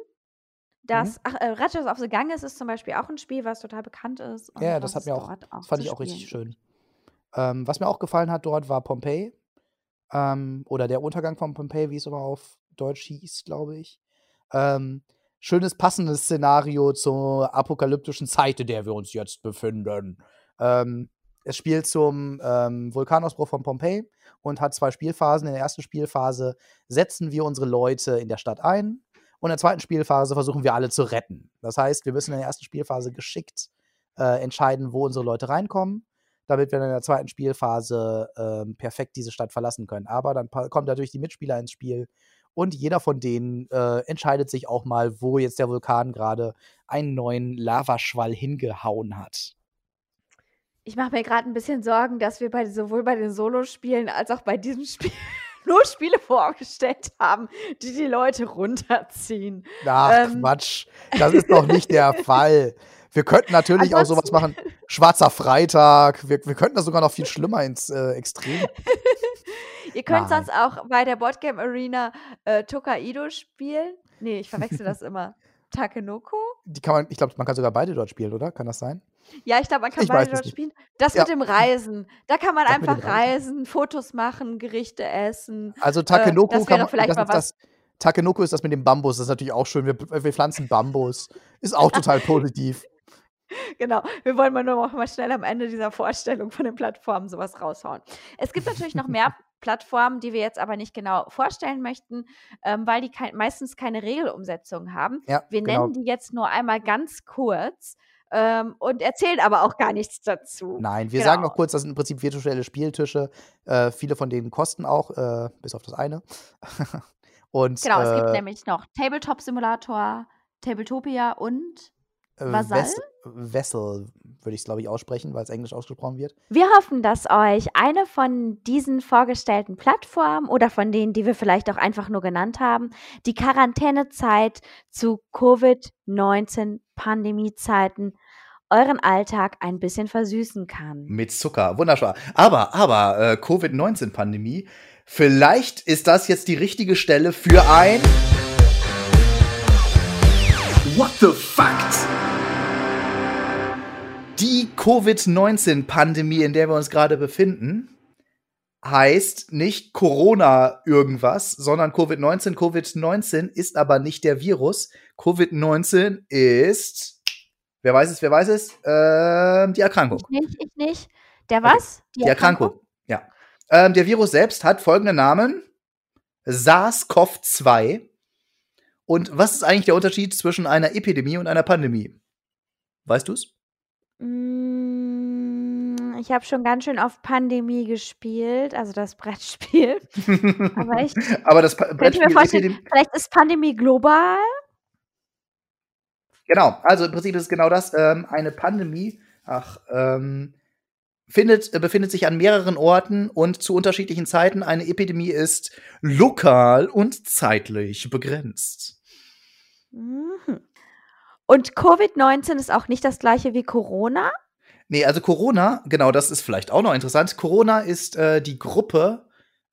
dass ach, äh, Ratchet of the Ganges ist zum Beispiel auch ein Spiel, was total bekannt ist. Ja, das hat mir auch, das fand ich auch richtig schön. Ähm, was mir auch gefallen hat dort war Pompeii. Ähm, oder der Untergang von Pompeii, wie es immer auf Deutsch hieß, glaube ich. Ähm, schönes, passendes Szenario zur apokalyptischen Zeit, in der wir uns jetzt befinden. Ähm, es spielt zum ähm, Vulkanausbruch von Pompeii und hat zwei Spielphasen. In der ersten Spielphase setzen wir unsere Leute in der Stadt ein. Und in der zweiten Spielphase versuchen wir alle zu retten. Das heißt, wir müssen in der ersten Spielphase geschickt äh, entscheiden, wo unsere Leute reinkommen, damit wir dann in der zweiten Spielphase ähm, perfekt diese Stadt verlassen können. Aber dann kommen natürlich die Mitspieler ins Spiel und jeder von denen äh, entscheidet sich auch mal, wo jetzt der Vulkan gerade einen neuen Lavaschwall hingehauen hat. Ich mache mir gerade ein bisschen Sorgen, dass wir bei, sowohl bei den Solospielen als auch bei diesem Spiel nur Spiele vorgestellt haben, die die Leute runterziehen. Ach, Ähm. Quatsch. Das ist doch nicht der Fall. Wir könnten natürlich auch sowas machen. Schwarzer Freitag. Wir, wir könnten das sogar noch viel schlimmer ins äh, Extrem. Ihr könnt Nein. sonst auch bei der Boardgame Arena äh, Tokaido spielen. Nee, ich verwechsel das immer. Takenoko? Die kann man, ich glaube, man kann sogar beide dort spielen, oder? Kann das sein? Ja, ich glaube, man kann Ich beide dort nicht. spielen. Das Ja. mit dem Reisen. Da kann man Das einfach Reisen. reisen, Fotos machen, Gerichte essen. Also Takenoko das kann wäre man, vielleicht das mal ist das, Takenoko ist das mit dem Bambus. Das ist natürlich auch schön. Wir, wir pflanzen Bambus. Ist auch total positiv. Genau. Wir wollen mal nur noch mal schnell am Ende dieser Vorstellung von den Plattformen sowas raushauen. Es gibt natürlich noch mehr Plattformen, die wir jetzt aber nicht genau vorstellen möchten, ähm, weil die kein, meistens keine Regelumsetzung haben. Ja, Wir genau. nennen die jetzt nur einmal ganz kurz ähm, und erzählen aber auch gar nichts dazu. Nein, wir Genau. sagen noch kurz, das sind im Prinzip virtuelle Spieltische. Äh, viele von denen kosten auch, äh, bis auf das eine. Und Genau, es gibt äh, nämlich noch Tabletop Simulator, Tabletopia und Äh, Vasall? Wess- Vessel würde ich es, glaube ich, aussprechen, weil es Englisch ausgesprochen wird. Wir hoffen, dass euch eine von diesen vorgestellten Plattformen oder von denen, die wir vielleicht auch einfach nur genannt haben, die Quarantänezeit zu Covid-19-Pandemiezeiten euren Alltag ein bisschen versüßen kann. Mit Zucker. Wunderschön. Aber, aber, äh, Covid-19-Pandemie. Vielleicht ist das jetzt die richtige Stelle für ein. What the fact? Die Covid-19-Pandemie, in der wir uns gerade befinden, heißt nicht Corona irgendwas, sondern Covid-19. Covid-19 ist aber nicht der Virus. Covid-19 ist, wer weiß es, wer weiß es, ähm, die Erkrankung. Ich nicht, ich nicht. Der was? Die Erkrankung, ja. Ähm, der Virus selbst hat folgende Namen: SARS-CoV-2. Und was ist eigentlich der Unterschied zwischen einer Epidemie und einer Pandemie? Weißt du's? Mm, Ich habe schon ganz schön auf Pandemie gespielt, also das Brettspiel. Aber ich Aber das Pa- könnte mir Brettspiel vorstellen, vielleicht ist Pandemie global. Genau, also im Prinzip ist es genau das. Ähm, eine Pandemie, ach, ähm, findet, äh, befindet sich an mehreren Orten und zu unterschiedlichen Zeiten. Eine Epidemie ist lokal und zeitlich begrenzt. Mhm. Und Covid-19 ist auch nicht das gleiche wie Corona. Nee, also Corona, genau, das ist vielleicht auch noch interessant. Corona ist äh, die Gruppe,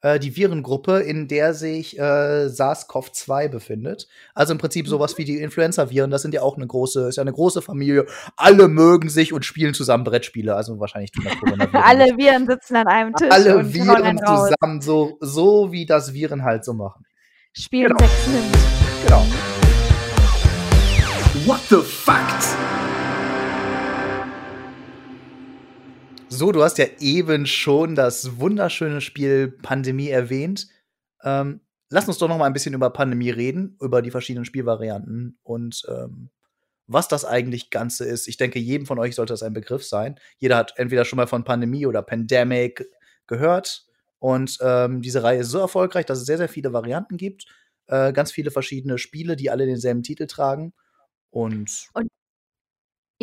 äh, die Virengruppe, in der sich äh, SARS-CoV-2 befindet. Also im Prinzip sowas wie die Influenza-Viren, das sind ja auch eine große, ist ja eine große Familie. Alle mögen sich und spielen zusammen Brettspiele. Also wahrscheinlich tun das Coronaviren Alle. Viren sitzen an einem Tisch Alle Viren zusammen, so, so wie das Viren halt so machen. Spielen Genau. sechs nimmt. Genau. What the fact? So, du hast ja eben schon das wunderschöne Spiel Pandemie erwähnt. Ähm, lass uns doch noch mal ein bisschen über Pandemie reden, über die verschiedenen Spielvarianten und ähm, was das eigentlich Ganze ist. Ich denke, jedem von euch sollte das ein Begriff sein. Jeder hat entweder schon mal von Pandemie oder Pandemic gehört. Und ähm, diese Reihe ist so erfolgreich, dass es sehr, sehr viele Varianten gibt. Äh, ganz viele verschiedene Spiele, die alle denselben Titel tragen. Und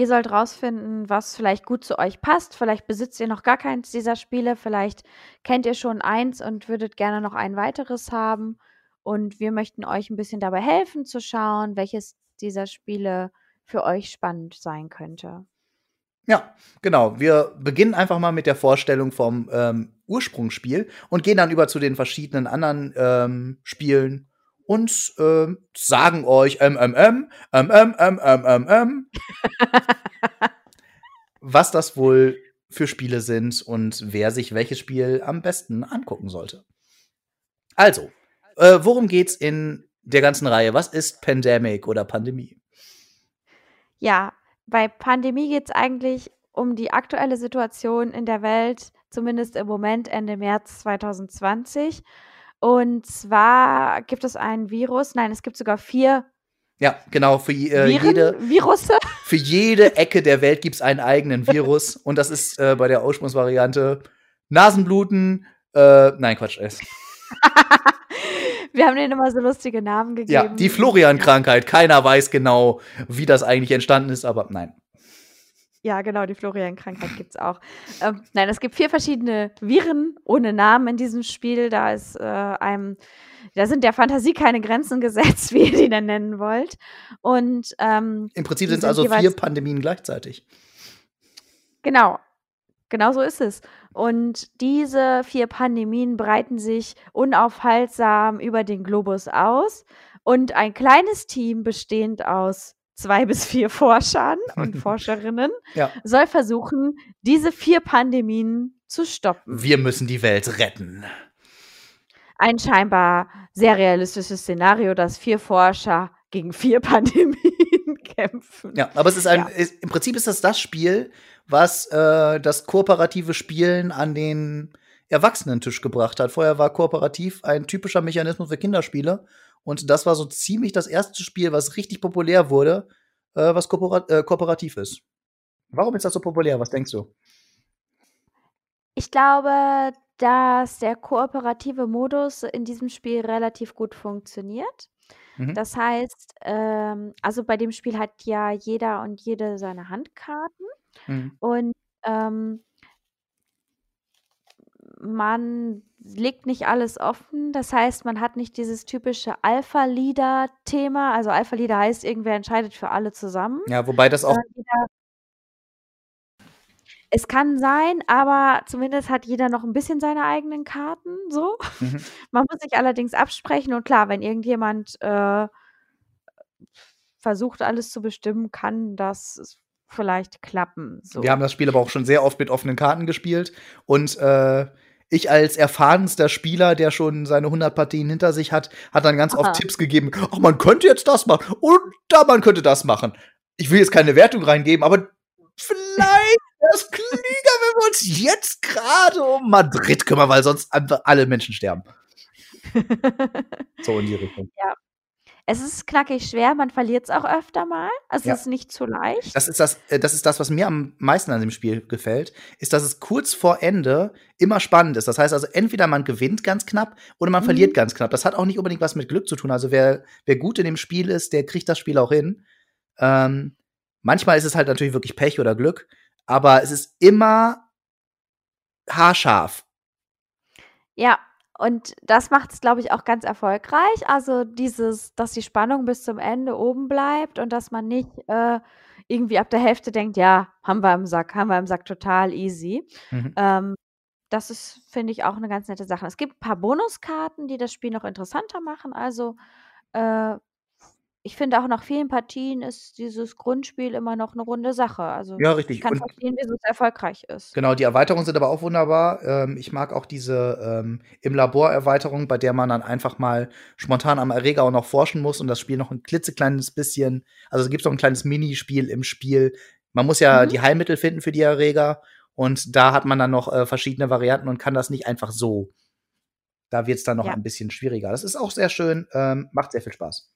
Ihr sollt rausfinden, was vielleicht gut zu euch passt. Vielleicht besitzt ihr noch gar keins dieser Spiele. Vielleicht kennt ihr schon eins und würdet gerne noch ein weiteres haben. Und wir möchten euch ein bisschen dabei helfen zu schauen, welches dieser Spiele für euch spannend sein könnte. Ja, genau. Wir beginnen einfach mal mit der Vorstellung vom ähm, Ursprungsspiel und gehen dann über zu den verschiedenen anderen ähm, Spielen und ähm, sagen euch MMM, MMM, MMM, was das wohl für Spiele sind und wer sich welches Spiel am besten angucken sollte. Also, äh, worum geht's in der ganzen Reihe? Was ist Pandemic oder Pandemie? Ja, bei Pandemie geht es eigentlich um die aktuelle Situation in der Welt, zumindest im Moment Ende März 2020. Und zwar gibt es ein Virus, nein, es gibt sogar vier Ja, genau, für äh, Viren, jede Virusse. Für jede Ecke der Welt gibt es einen eigenen Virus. und das ist äh, bei der Ursprungsvariante Nasenbluten. Äh, nein, Quatsch. Es. Wir haben denen immer so lustige Namen gegeben. Ja, die Florian-Krankheit. Keiner weiß genau, wie das eigentlich entstanden ist, aber nein. Ja, genau, die Florian-Krankheit gibt es auch. Ähm, nein, es gibt vier verschiedene Viren ohne Namen in diesem Spiel. Da ist äh, einem, da sind der Fantasie keine Grenzen gesetzt, wie ihr die denn nennen wollt. Und ähm, Im Prinzip sind es also vier Pandemien gleichzeitig. Genau, genau so ist es. Und diese vier Pandemien breiten sich unaufhaltsam über den Globus aus. Und ein kleines Team bestehend aus zwei bis vier Forschern und Forscherinnen Ja. soll versuchen, diese vier Pandemien zu stoppen. Wir müssen die Welt retten. Ein scheinbar sehr realistisches Szenario, dass vier Forscher gegen vier Pandemien kämpfen. Ja, aber es ist ein, Ja. ist, im Prinzip ist das das Spiel, was äh, das kooperative Spielen an den Erwachsenentisch gebracht hat. Vorher war kooperativ ein typischer Mechanismus für Kinderspiele. Und das war so ziemlich das erste Spiel, was richtig populär wurde, äh, was koopera äh, kooperativ ist. Warum ist das so populär? Was denkst du? Ich glaube, dass der kooperative Modus in diesem Spiel relativ gut funktioniert. Mhm. Das heißt, ähm, also bei dem Spiel hat ja jeder und jede seine Handkarten Mhm. und ähm, man legt nicht alles offen. Das heißt, man hat nicht dieses typische Alpha-Leader-Thema. Also Alpha-Leader heißt, irgendwer entscheidet für alle zusammen. Ja, wobei das auch. Es kann sein, aber zumindest hat jeder noch ein bisschen seine eigenen Karten, so. Mhm. Man muss sich allerdings absprechen und klar, wenn irgendjemand, äh, versucht, alles zu bestimmen, kann das vielleicht klappen, so. Wir haben das Spiel aber auch schon sehr oft mit offenen Karten gespielt und äh, ich als erfahrenster Spieler, der schon seine 100 Partien hinter sich hat, hat dann ganz Aha. oft Tipps gegeben. Ach, man könnte jetzt das machen und da man könnte das machen. Ich will jetzt keine Wertung reingeben, aber vielleicht wäre es klüger, wenn wir uns jetzt gerade um Madrid kümmern, weil sonst einfach alle Menschen sterben. So in die Richtung. Es ist knackig schwer, man verliert es auch öfter mal. Also, Ja. es ist nicht zu leicht. Das ist das, äh, das ist das, was mir am meisten an dem Spiel gefällt, ist, dass es kurz vor Ende immer spannend ist. Das heißt also, entweder man gewinnt ganz knapp oder man Mhm. verliert ganz knapp. Das hat auch nicht unbedingt was mit Glück zu tun. Also wer, wer gut in dem Spiel ist, der kriegt das Spiel auch hin. Ähm, manchmal ist es halt natürlich wirklich Pech oder Glück, aber es ist immer haarscharf. Ja, und das macht es, glaube ich, auch ganz erfolgreich. Also dieses, dass die Spannung bis zum Ende oben bleibt und dass man nicht äh, irgendwie ab der Hälfte denkt, ja, haben wir im Sack, haben wir im Sack total easy. Mhm. Ähm, das ist, finde ich, auch eine ganz nette Sache. Es gibt ein paar Bonuskarten, die das Spiel noch interessanter machen. Also äh, ich finde auch nach vielen Partien ist dieses Grundspiel immer noch eine runde Sache. Also Ja, ich richtig. kann Und verstehen, wieso es erfolgreich ist. Genau, die Erweiterungen sind aber auch wunderbar. Ähm, ich mag auch diese ähm, im Labor Erweiterung, bei der man dann einfach mal spontan am Erreger auch noch forschen muss und das Spiel noch ein klitzekleines bisschen, also es gibt noch ein kleines Minispiel im Spiel. Man muss ja Mhm. die Heilmittel finden für die Erreger und da hat man dann noch äh, verschiedene Varianten und kann das nicht einfach so. Da wird es dann noch Ja. ein bisschen schwieriger. Das ist auch sehr schön, ähm, macht sehr viel Spaß.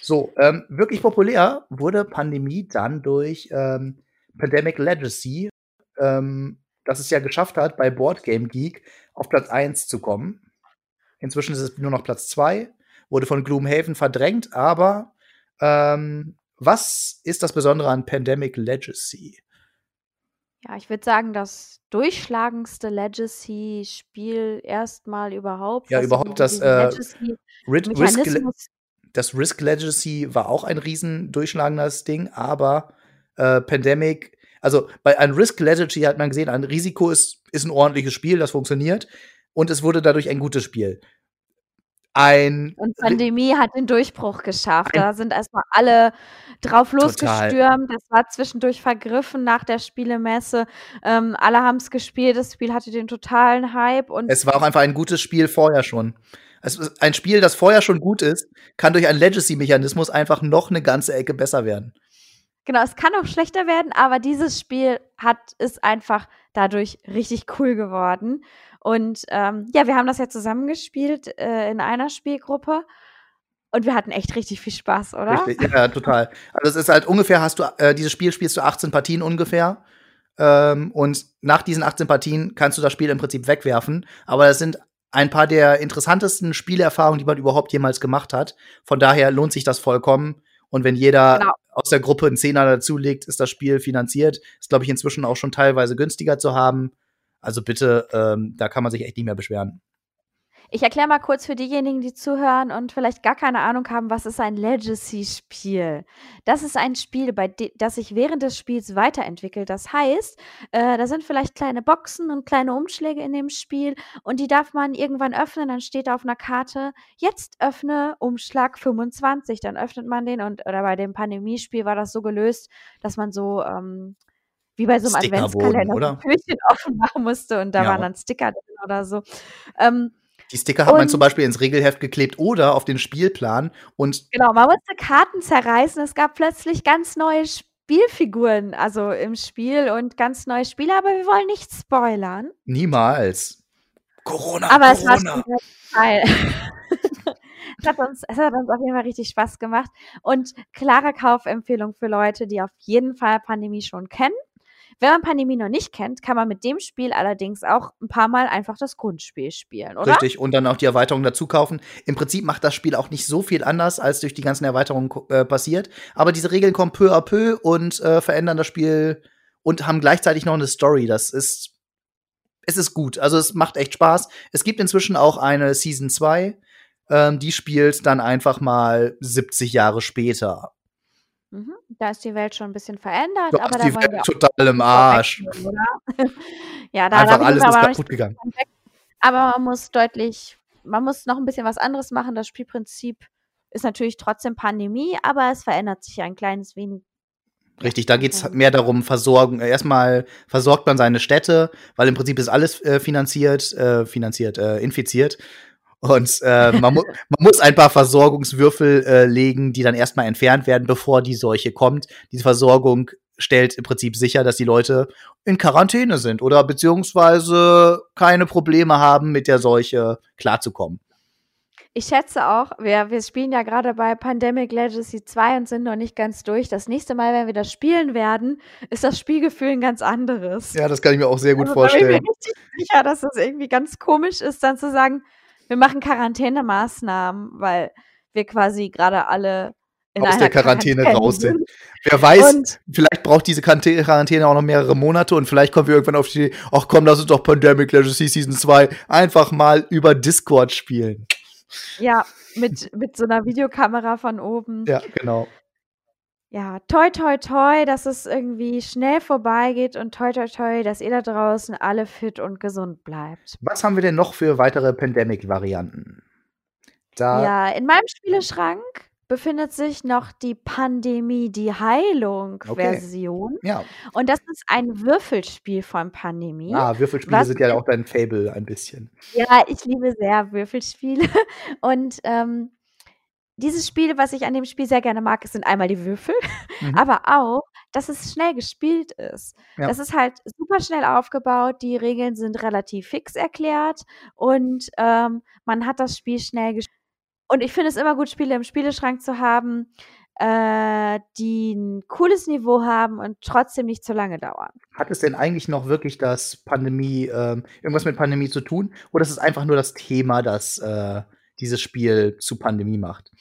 So, ähm, wirklich populär wurde Pandemie dann durch ähm, Pandemic Legacy, ähm, das es ja geschafft hat, bei Board Game Geek auf Platz 1 zu kommen. Inzwischen ist es nur noch Platz 2, wurde von Gloomhaven verdrängt, aber ähm, was ist das Besondere an Pandemic Legacy? Ja, ich würde sagen, das durchschlagendste Legacy-Spiel erstmal überhaupt. Ja, überhaupt das, äh, Rid Risk, das Risk Legacy war auch ein riesen durchschlagendes Ding, aber äh, Pandemic, also bei einem Risk Legacy hat man gesehen, ein Risiko ist, ist ein ordentliches Spiel, das funktioniert und es wurde dadurch ein gutes Spiel. Ein Und Pandemie hat den Durchbruch geschafft. Da sind erstmal alle drauf losgestürmt. Das war zwischendurch vergriffen nach der Spielemesse. Ähm, alle haben es gespielt. Das Spiel hatte den totalen Hype. Und Es war auch einfach ein gutes Spiel vorher schon. Ist ein Spiel, das vorher schon gut ist, kann durch einen Legacy-Mechanismus einfach noch eine ganze Ecke besser werden. genau, es kann auch schlechter werden, aber dieses Spiel hat ist einfach dadurch richtig cool geworden. Und ähm, ja, wir haben das ja zusammengespielt äh, in einer Spielgruppe. Und wir hatten echt richtig viel Spaß, oder? Richtig, ja, total. Also es ist halt ungefähr, hast du, äh, dieses Spiel spielst du 18 Partien ungefähr. Ähm, und nach diesen 18 Partien kannst du das Spiel im Prinzip wegwerfen. Aber das sind ein paar der interessantesten Spielerfahrungen, die man überhaupt jemals gemacht hat. Von daher lohnt sich das vollkommen. Und wenn jeder Genau. aus der Gruppe einen Zehner dazulegt, ist das Spiel finanziert. Ist, glaube ich, inzwischen auch schon teilweise günstiger zu haben. Also bitte, ähm, da kann man sich echt nicht mehr beschweren. Ich erkläre mal kurz für diejenigen, die zuhören und vielleicht gar keine Ahnung haben, was ist ein Legacy-Spiel? Das ist ein Spiel, bei das sich während des Spiels weiterentwickelt. Das heißt, äh, da sind vielleicht kleine Boxen und kleine Umschläge in dem Spiel und die darf man irgendwann öffnen. Dann steht da auf einer Karte, jetzt öffne Umschlag 25. Dann öffnet man den und oder bei dem Pandemiespiel war das so gelöst, dass man so ähm, wie bei so einem Adventskalender oder? ein Türchen offen machen musste und da Ja. waren dann Sticker drin oder so. Ähm, Die Sticker hat man Und- zum Beispiel ins Regelheft geklebt oder auf den Spielplan. Und Genau, man musste Karten zerreißen. Es gab plötzlich ganz neue Spielfiguren, also im Spiel und ganz neue Spiele, aber wir wollen nicht spoilern. niemals. Corona, Aber es war Corona. schon sehr geil. es, hat uns, es hat uns auf jeden Fall richtig Spaß gemacht und klare Kaufempfehlung für Leute, die auf jeden Fall Pandemie schon kennen. Wenn man Pandemie noch nicht kennt, kann man mit dem Spiel allerdings auch ein paar Mal einfach das Grundspiel spielen, oder? Richtig, und dann auch die Erweiterung dazu kaufen. Im Prinzip macht das Spiel auch nicht so viel anders, als durch die ganzen Erweiterungen äh, passiert. Aber diese Regeln kommen peu à peu und äh, verändern das Spiel und haben gleichzeitig noch eine Story. Das ist, es ist gut. Also es macht echt Spaß. Es gibt inzwischen auch eine Season 2. Ähm, die spielt dann einfach mal 70 Jahre später. Mhm. Da ist die Welt schon ein bisschen verändert, Da aber da die wollen Welt total im Arsch. oder? ja, da, Einfach alles ist kaputt gegangen. Aber man muss deutlich, man muss noch ein bisschen was anderes machen. Das Spielprinzip ist natürlich trotzdem Pandemie, aber es verändert sich ein kleines wenig. Richtig, da geht's Okay. mehr darum, versorgen. äh, Erstmal versorgt man seine Städte, weil im Prinzip ist alles äh, finanziert, äh, finanziert, äh, infiziert. Und äh, man, mu man muss ein paar Versorgungswürfel äh, legen, die dann erstmal entfernt werden, bevor die Seuche kommt. Diese Versorgung stellt im Prinzip sicher, dass die Leute in Quarantäne sind oder beziehungsweise keine Probleme haben, mit der Seuche klarzukommen. Ich schätze auch, wir, wir spielen ja gerade bei Pandemic Legacy 2 und sind noch nicht ganz durch. Das nächste Mal, wenn wir das spielen werden, ist das Spielgefühl ein ganz anderes. Ja, das kann ich mir auch sehr gut Also, bin ich vorstellen. mir richtig sicher, dass es irgendwie ganz komisch ist, dann zu sagen, wir machen Quarantänemaßnahmen, weil wir quasi gerade alle in Aus einer der Quarantäne raus sind. Wer weiß, Und vielleicht braucht diese Quarantä- Quarantäne auch noch mehrere Monate und vielleicht kommen wir irgendwann auf die Idee, ach komm, lass uns doch Pandemic Legacy Season 2 einfach mal über Discord spielen. ja, mit, mit so einer Videokamera von oben. Ja, genau. Ja, toi, toi, toi, dass es irgendwie schnell vorbeigeht und toi, toi, toi, dass ihr da draußen alle fit und gesund bleibt. Was haben wir denn noch für weitere Pandemic-Varianten? Ja, in meinem Spieleschrank befindet sich noch die Pandemie, die Heilung-Version. ja. Und das ist ein Würfelspiel von Pandemie. Ah, Würfelspiele sind ja auch dein Fable ein bisschen. Ja, ich liebe sehr Würfelspiele. Und ähm, dieses Spiel, was ich an dem Spiel sehr gerne mag, sind einmal die Würfel, Mhm. aber auch, dass es schnell gespielt ist. Ja. Das ist halt super schnell aufgebaut, die Regeln sind relativ fix erklärt und ähm, man hat das Spiel schnell gespielt. Und ich finde es immer gut, Spiele im Spieleschrank zu haben, äh, die ein cooles Niveau haben und trotzdem nicht zu lange dauern. Hat es denn eigentlich noch wirklich das Pandemie, ähm, irgendwas mit Pandemie zu tun? Oder ist es einfach nur das Thema, das äh, dieses Spiel zu Pandemie macht?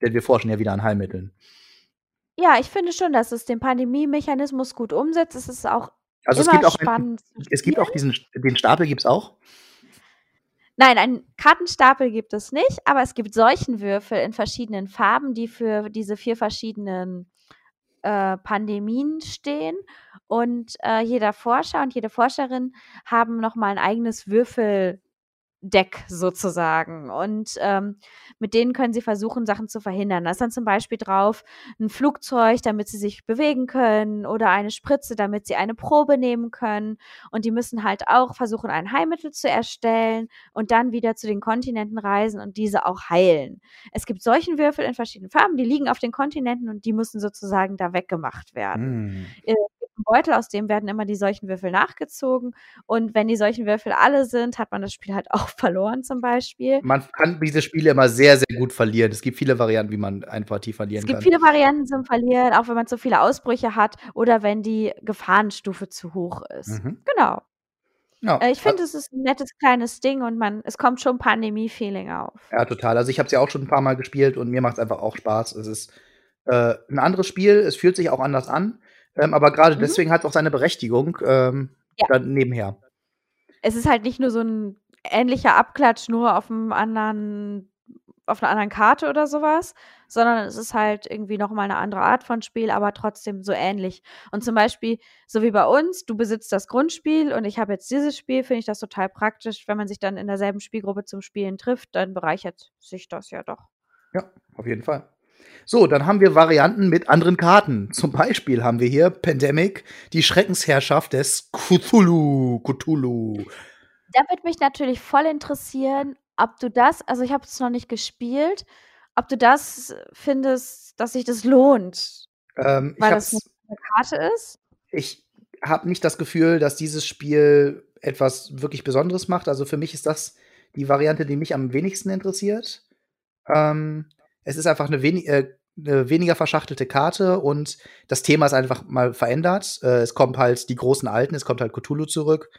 Denn wir forschen ja wieder an Heilmitteln. Ja, ich finde schon, dass es den Pandemie-Mechanismus gut umsetzt. Es ist auch Also es gibt auch, ein, spannend. zu es gibt auch diesen, den Stapel gibt's auch. Nein, einen Kartenstapel gibt es nicht, aber es gibt Seuchenwürfel in verschiedenen Farben, die für diese vier verschiedenen äh, Pandemien stehen. Und äh, jeder Forscher und jede Forscherin haben nochmal ein eigenes Würfeldeck sozusagen. Und ähm, mit denen können sie versuchen, Sachen zu verhindern. Da ist dann zum Beispiel drauf ein Flugzeug, damit sie sich bewegen können, oder eine Spritze, damit sie eine Probe nehmen können. Und die müssen halt auch versuchen, ein Heilmittel zu erstellen und dann wieder zu den Kontinenten reisen und diese auch heilen. Es gibt solchen Würfel in verschiedenen Farben, die liegen auf den Kontinenten und die müssen sozusagen da weggemacht werden. Hm. Beutel, aus dem werden immer die solchen Würfel nachgezogen. Und wenn die solchen Würfel alle sind, hat man das Spiel halt auch verloren zum Beispiel. Man kann diese Spiele immer sehr, sehr gut verlieren. Es gibt viele Varianten, wie man eine Partie verlieren Es gibt kann. viele Varianten zum Verlieren, auch wenn man zu viele Ausbrüche hat oder wenn die Gefahrenstufe zu hoch ist. Mhm. Genau. Ja, Äh, Ich finde, es ist ein nettes kleines Ding und man, es kommt schon Pandemie-Feeling auf. Ja, total. Also ich habe es ja auch schon ein paar Mal gespielt und mir macht es einfach auch Spaß. Es ist äh, ein anderes Spiel, es fühlt sich auch anders an, ähm, aber gerade Mhm. deswegen hat es auch seine Berechtigung ähm, Ja. nebenher. Es ist halt nicht nur so ein ähnlicher Abklatsch, nur auf einem anderen, auf einer anderen Karte oder sowas, sondern es ist halt irgendwie nochmal eine andere Art von Spiel, aber trotzdem so ähnlich. Und zum Beispiel, so wie bei uns, du besitzt das Grundspiel und ich habe jetzt dieses Spiel, finde ich das total praktisch. Wenn man sich dann in derselben Spielgruppe zum Spielen trifft, dann bereichert sich das ja doch. Ja, auf jeden Fall. So, dann haben wir Varianten mit anderen Karten. Zum Beispiel haben wir hier Pandemic, die Schreckensherrschaft des Cthulhu. Cthulhu. Da würde mich natürlich voll interessieren, ob du das, also ich habe es noch nicht gespielt, ob du das findest, dass sich das lohnt, Ähm, weil das eine Karte ist. ich habe nicht das Gefühl, dass dieses Spiel etwas wirklich Besonderes macht. Also für mich ist das die Variante, die mich am wenigsten interessiert. Ähm, es ist einfach eine wenig, äh, eine weniger verschachtelte Karte und das Thema ist einfach mal verändert. Äh, es kommt halt die großen Alten, es kommt halt Cthulhu zurück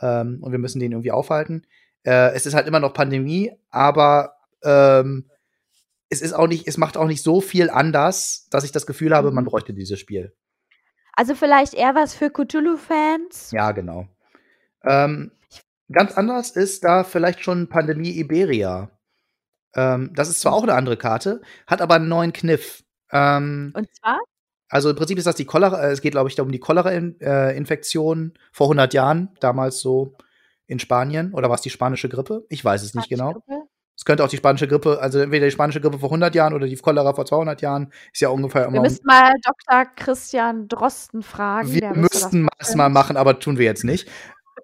ähm, und wir müssen den irgendwie aufhalten. Äh, es ist halt immer noch Pandemie, aber ähm, es ist auch nicht, es macht auch nicht so viel anders, dass ich das Gefühl habe, man Mhm. bräuchte dieses Spiel. Also vielleicht eher was für Cthulhu-Fans. Ja, genau. Ähm, ganz anders ist da vielleicht schon Pandemie Iberia. Ähm, das ist zwar auch eine andere Karte, hat aber einen neuen Kniff. Ähm, Und zwar? also im Prinzip ist das die Cholera, äh, es geht, glaube ich, da um die Cholera-Infektion vor 100 Jahren, damals so in Spanien. Oder war es die spanische Grippe? Ich weiß es nicht genau. Es könnte auch die spanische Grippe, also entweder die spanische Grippe vor 100 Jahren oder die Cholera vor 200 Jahren. Ist ja ungefähr Wir immer. um müssen mal Dr. Christian Drosten fragen. Wir das müssten es wissen. mal machen, aber tun wir jetzt nicht.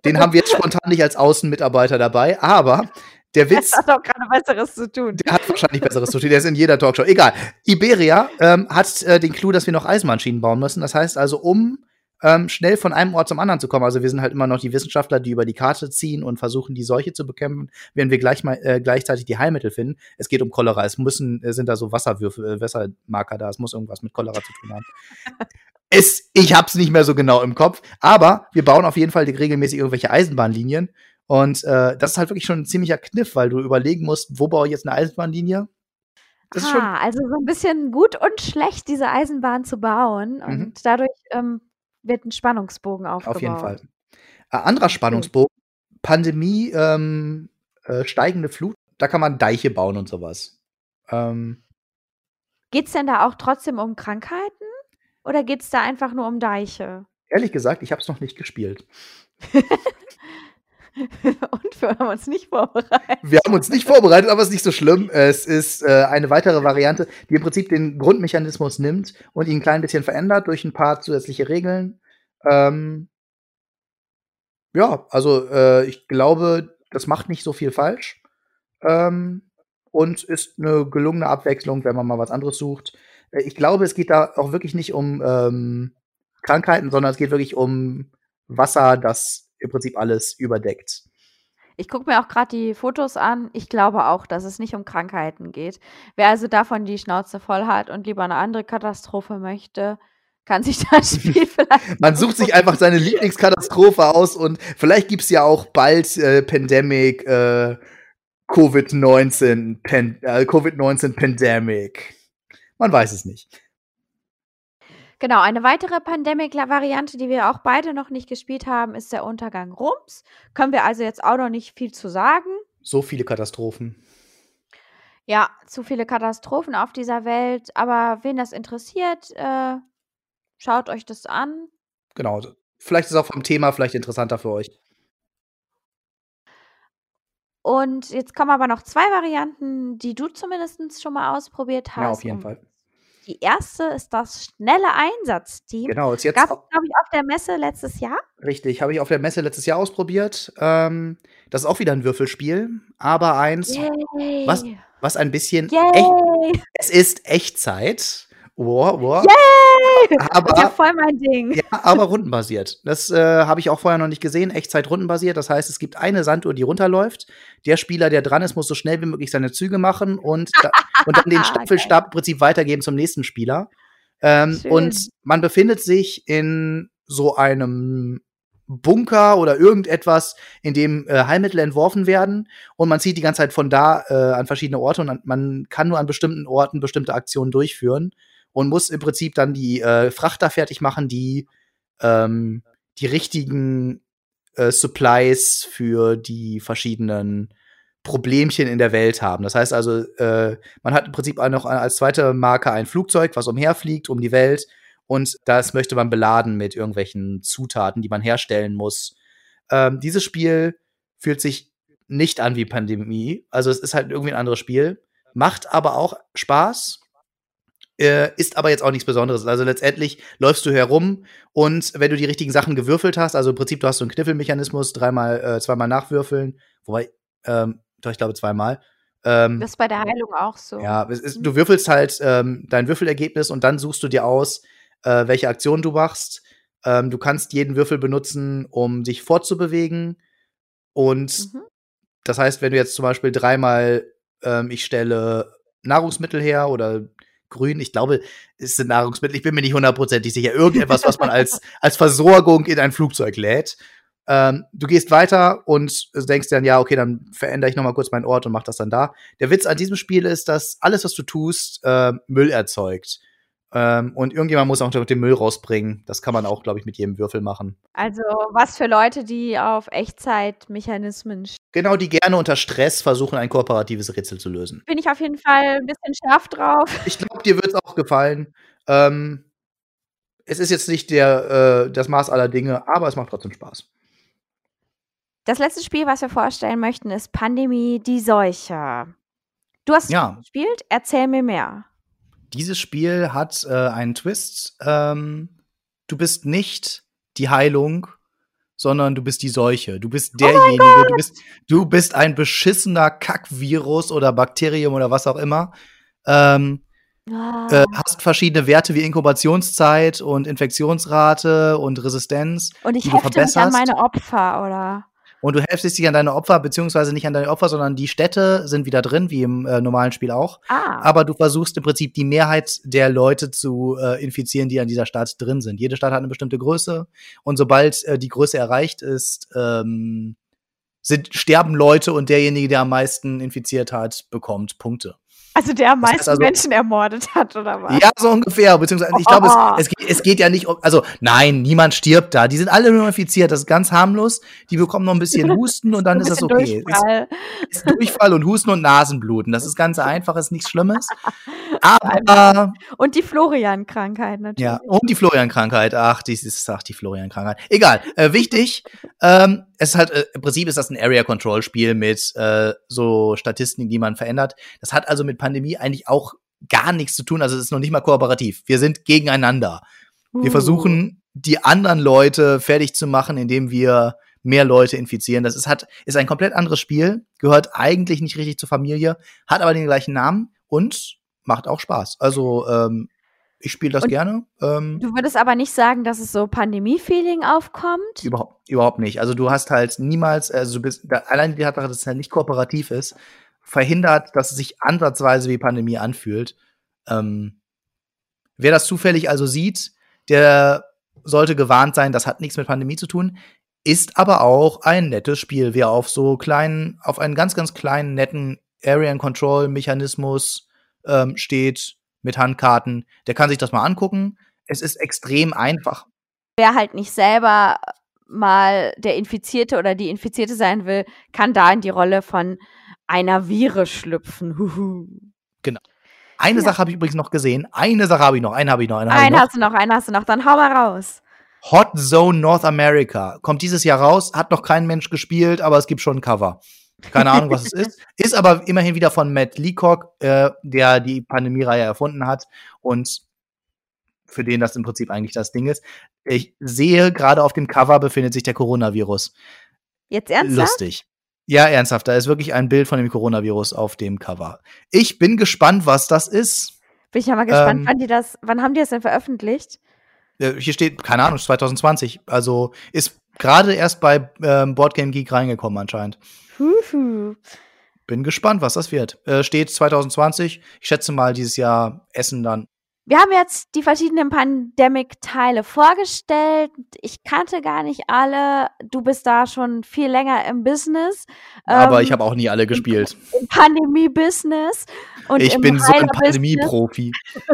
Den haben wir jetzt spontan nicht als Außenmitarbeiter dabei, aber der Witz, Das hat doch gerade Besseres zu tun. der hat wahrscheinlich Besseres zu tun. Der ist in jeder Talkshow. Egal. Iberia ähm, hat äh, den Clou, dass wir noch Eisenbahnschienen bauen müssen. Das heißt also, um ähm, schnell von einem Ort zum anderen zu kommen. Also wir sind halt immer noch die Wissenschaftler, die über die Karte ziehen und versuchen, die Seuche zu bekämpfen, während wir gleich mal, äh, gleichzeitig die Heilmittel finden. Es geht um Cholera. Es müssen, äh, sind da so Wasserwürfel, äh, Wassermarker da. Es muss irgendwas mit Cholera zu tun haben. Es, ich hab's nicht mehr so genau im Kopf, aber wir bauen auf jeden Fall regelmäßig irgendwelche Eisenbahnlinien. Und äh, das ist halt wirklich schon ein ziemlicher Kniff, weil du überlegen musst, wo baue ich jetzt eine Eisenbahnlinie? Das ah, also so ein bisschen gut und schlecht, diese Eisenbahn zu bauen. Mhm. Und dadurch ähm, wird ein Spannungsbogen aufgebaut. Auf jeden Fall. Äh, anderer Spannungsbogen, Pandemie, ähm, äh, steigende Flut, da kann man Deiche bauen und sowas. Ähm, Geht es denn da auch trotzdem um Krankheiten? Oder geht es da einfach nur um Deiche? ehrlich gesagt, ich habe es noch nicht gespielt. und wir haben uns nicht vorbereitet. Wir haben uns nicht vorbereitet, aber es ist nicht so schlimm. Es ist äh, eine weitere Variante, die im Prinzip den Grundmechanismus nimmt und ihn ein klein bisschen verändert durch ein paar zusätzliche Regeln. Ähm, ja, also äh, ich glaube, das macht nicht so viel falsch. Ähm, und ist eine gelungene Abwechslung, wenn man mal was anderes sucht. Äh, Ich glaube, es geht da auch wirklich nicht um ähm, Krankheiten, sondern es geht wirklich um Wasser, das im Prinzip alles überdeckt. Ich gucke mir auch gerade die Fotos an. Ich glaube auch, dass es nicht um Krankheiten geht. Wer also davon die Schnauze voll hat und lieber eine andere Katastrophe möchte, kann sich das Spiel vielleicht. Man sucht sich einfach seine Lieblingskatastrophe aus und vielleicht gibt's ja auch bald äh, Pandemic, äh, Covid-19, Pan äh, Covid-19 Pandemic. Man weiß es nicht. Genau, eine weitere Pandemic-Variante, die wir auch beide noch nicht gespielt haben, ist der Untergang Rums. Können wir also jetzt auch noch nicht viel zu sagen. So viele Katastrophen. Ja, zu viele Katastrophen auf dieser Welt. Aber wen das interessiert, äh, schaut euch das an. Genau. Vielleicht ist auch vom Thema vielleicht interessanter für euch. Und jetzt kommen aber noch zwei Varianten, die du zumindest schon mal ausprobiert hast. Ja, auf jeden Und Fall. Die erste ist das schnelle Einsatzteam. Genau, ist jetzt Gab es, au- glaube ich, auf der Messe letztes Jahr. richtig. Habe ich auf der Messe letztes Jahr ausprobiert. Ähm, das ist auch wieder ein Würfelspiel, aber eins, Yay! was, was ein bisschen echt. Yay! Es ist Echtzeit. Wow, wow. Yay! Aber Das ist ja voll mein Ding. Ja, aber rundenbasiert. Das äh, habe ich auch vorher noch nicht gesehen. Echtzeit rundenbasiert. Das heißt, es gibt eine Sanduhr, die runterläuft. Der Spieler, der dran ist, muss so schnell wie möglich seine Züge machen und, da, und dann den Staffelstab im Prinzip weitergeben zum nächsten Spieler. Ähm, und man befindet sich in so einem Bunker oder irgendetwas, in dem äh, Heilmittel entworfen werden und man zieht die ganze Zeit von da äh, an verschiedene Orte und an, man kann nur an bestimmten Orten bestimmte Aktionen durchführen und muss im Prinzip dann die äh, Frachter fertig machen, die ähm, die richtigen äh, Supplies für die verschiedenen Problemchen in der Welt haben. Das heißt also, äh, man hat im Prinzip auch noch als zweite Marke ein Flugzeug, was umherfliegt um die Welt und das möchte man beladen mit irgendwelchen Zutaten, die man herstellen muss. Ähm, dieses Spiel fühlt sich nicht an wie Pandemie, also es ist halt irgendwie ein anderes Spiel, macht aber auch Spaß, äh, ist aber jetzt auch nichts Besonderes. Also letztendlich läufst du herum und wenn du die richtigen Sachen gewürfelt hast, also im Prinzip du hast so einen Kniffelmechanismus, dreimal, äh, zweimal nachwürfeln, wobei, ähm, doch, ich glaube zweimal. Ähm, Das ist bei der Heilung auch so. ja, ist, du würfelst halt ähm, dein Würfelergebnis und dann suchst du dir aus, äh, welche Aktion du machst. Ähm, du kannst jeden Würfel benutzen, um dich fortzubewegen. Und Mhm. das heißt, wenn du jetzt zum Beispiel dreimal, ähm, ich stelle Nahrungsmittel her oder grün. Ich glaube, es sind Nahrungsmittel. Ich bin mir nicht hundertprozentig sicher. Irgendetwas, was man als, als Versorgung in ein Flugzeug lädt. Ähm, du gehst weiter und denkst dann, ja, okay, dann verändere ich noch mal kurz meinen Ort und mach das dann da. Der Witz an diesem Spiel ist, dass alles, was du tust, äh, Müll erzeugt. Ähm, und irgendjemand muss auch den Müll rausbringen. Das kann man auch, glaube ich, mit jedem Würfel machen. Also was für Leute, die auf Echtzeitmechanismen stehen. Genau, die gerne unter Stress versuchen, ein kooperatives Rätsel zu lösen. Bin ich auf jeden Fall ein bisschen scharf drauf. Ich glaube, dir wird es auch gefallen. Ähm, es ist jetzt nicht der, äh, das Maß aller Dinge, aber es macht trotzdem Spaß. Das letzte Spiel, was wir vorstellen möchten, ist Pandemie, die Seuche. Du hast Ja. es gespielt, erzähl mir mehr. Dieses Spiel hat äh, einen Twist. Ähm, du bist nicht die Heilung, sondern du bist die Seuche. Du bist derjenige, du bist, du bist ein beschissener Kackvirus oder Bakterium oder was auch immer. Ähm, Ah, äh, hast verschiedene Werte wie Inkubationszeit und Infektionsrate und Resistenz. Und ich die du hefte mich an meine Opfer, oder? Und du heftest dich an deine Opfer, beziehungsweise nicht an deine Opfer, sondern die Städte sind wieder drin, wie im äh, normalen Spiel auch. Ah, Aber du versuchst im Prinzip die Mehrheit der Leute zu äh, infizieren, die an dieser Stadt drin sind. Jede Stadt hat eine bestimmte Größe und sobald äh, die Größe erreicht ist, ähm, sind, sterben Leute und derjenige, der am meisten infiziert hat, bekommt Punkte. Also der am das heißt meisten also- Menschen ermordet hat, oder was? Ja, so ungefähr. Beziehungsweise, ich glaube, Oh. es, es, geht, es geht ja nicht um, also nein, niemand stirbt da. Die sind alle nur infiziert. Das ist ganz harmlos. Die bekommen noch ein bisschen Husten und dann ist das okay. Ist, Durchfall. ist Durchfall und Husten und Nasenbluten. Das ist ganz einfach, ist nichts Schlimmes. Aber Und die Florian-Krankheit natürlich. Ja, und die Florian-Krankheit. Ach, die ist, ach, die Florian-Krankheit. Egal. Äh, wichtig, ähm, es ist halt, äh, im Prinzip ist das ein Area-Control-Spiel mit äh, so Statistiken, die man verändert. Das hat also mit Pandemie eigentlich auch gar nichts zu tun. Also es ist noch nicht mal kooperativ. Wir sind gegeneinander. Wir Uh. versuchen, die anderen Leute fertig zu machen, indem wir mehr Leute infizieren. Das ist, hat, ist ein komplett anderes Spiel, gehört eigentlich nicht richtig zur Familie, hat aber den gleichen Namen und macht auch Spaß. Also, ähm, ich spiele das Und- gerne. Ähm, Du würdest aber nicht sagen, dass es so Pandemie-Feeling aufkommt? überhaupt, überhaupt nicht. Also, du hast halt niemals, also du bist, da, allein die Tatsache, dass es halt nicht kooperativ ist, verhindert, dass es sich ansatzweise wie Pandemie anfühlt. Ähm, wer das zufällig also sieht, der sollte gewarnt sein, das hat nichts mit Pandemie zu tun, ist aber auch ein nettes Spiel. Wer auf so kleinen, auf einen ganz, ganz kleinen, netten Area-Control-Mechanismus ähm, steht mit Handkarten, der kann sich das mal angucken. Es ist extrem einfach. Wer halt nicht selber mal der Infizierte oder die Infizierte sein will, kann da in die Rolle von einer Vire schlüpfen. Huhu. Eine Ja. Sache habe ich übrigens noch gesehen. Eine Sache habe ich noch. Eine habe ich noch. Eine habe ich noch. hast du noch, einen hast du noch, dann hau mal raus. Hot Zone North America kommt dieses Jahr raus. Hat noch kein Mensch gespielt, aber es gibt schon ein Cover. Keine Ahnung, was es ist. Ist aber immerhin wieder von Matt Leacock, äh, der die Pandemie-Reihe erfunden hat und für den das im Prinzip eigentlich das Ding ist. Ich sehe gerade auf dem Cover befindet sich der Coronavirus. Jetzt ernsthaft? Lustig. Ja, ernsthaft. Da ist wirklich ein Bild von dem Coronavirus auf dem Cover. Ich bin gespannt, was das ist. Bin ich ja mal gespannt, Ähm, wann die das, wann haben die das denn veröffentlicht? Hier steht, keine Ahnung, 2020. Also ist gerade erst bei ähm, Boardgame Geek reingekommen anscheinend. Huhu. Bin gespannt, was das wird. Äh, steht 2020. Ich schätze mal dieses Jahr Essen dann. Wir haben jetzt die verschiedenen Pandemic-Teile vorgestellt. Ich kannte gar nicht alle. Du bist da schon viel länger im Business. Aber ähm, ich habe auch nie alle gespielt. im Pandemie-Business. Ich bin so ein. Pandemie-Profi.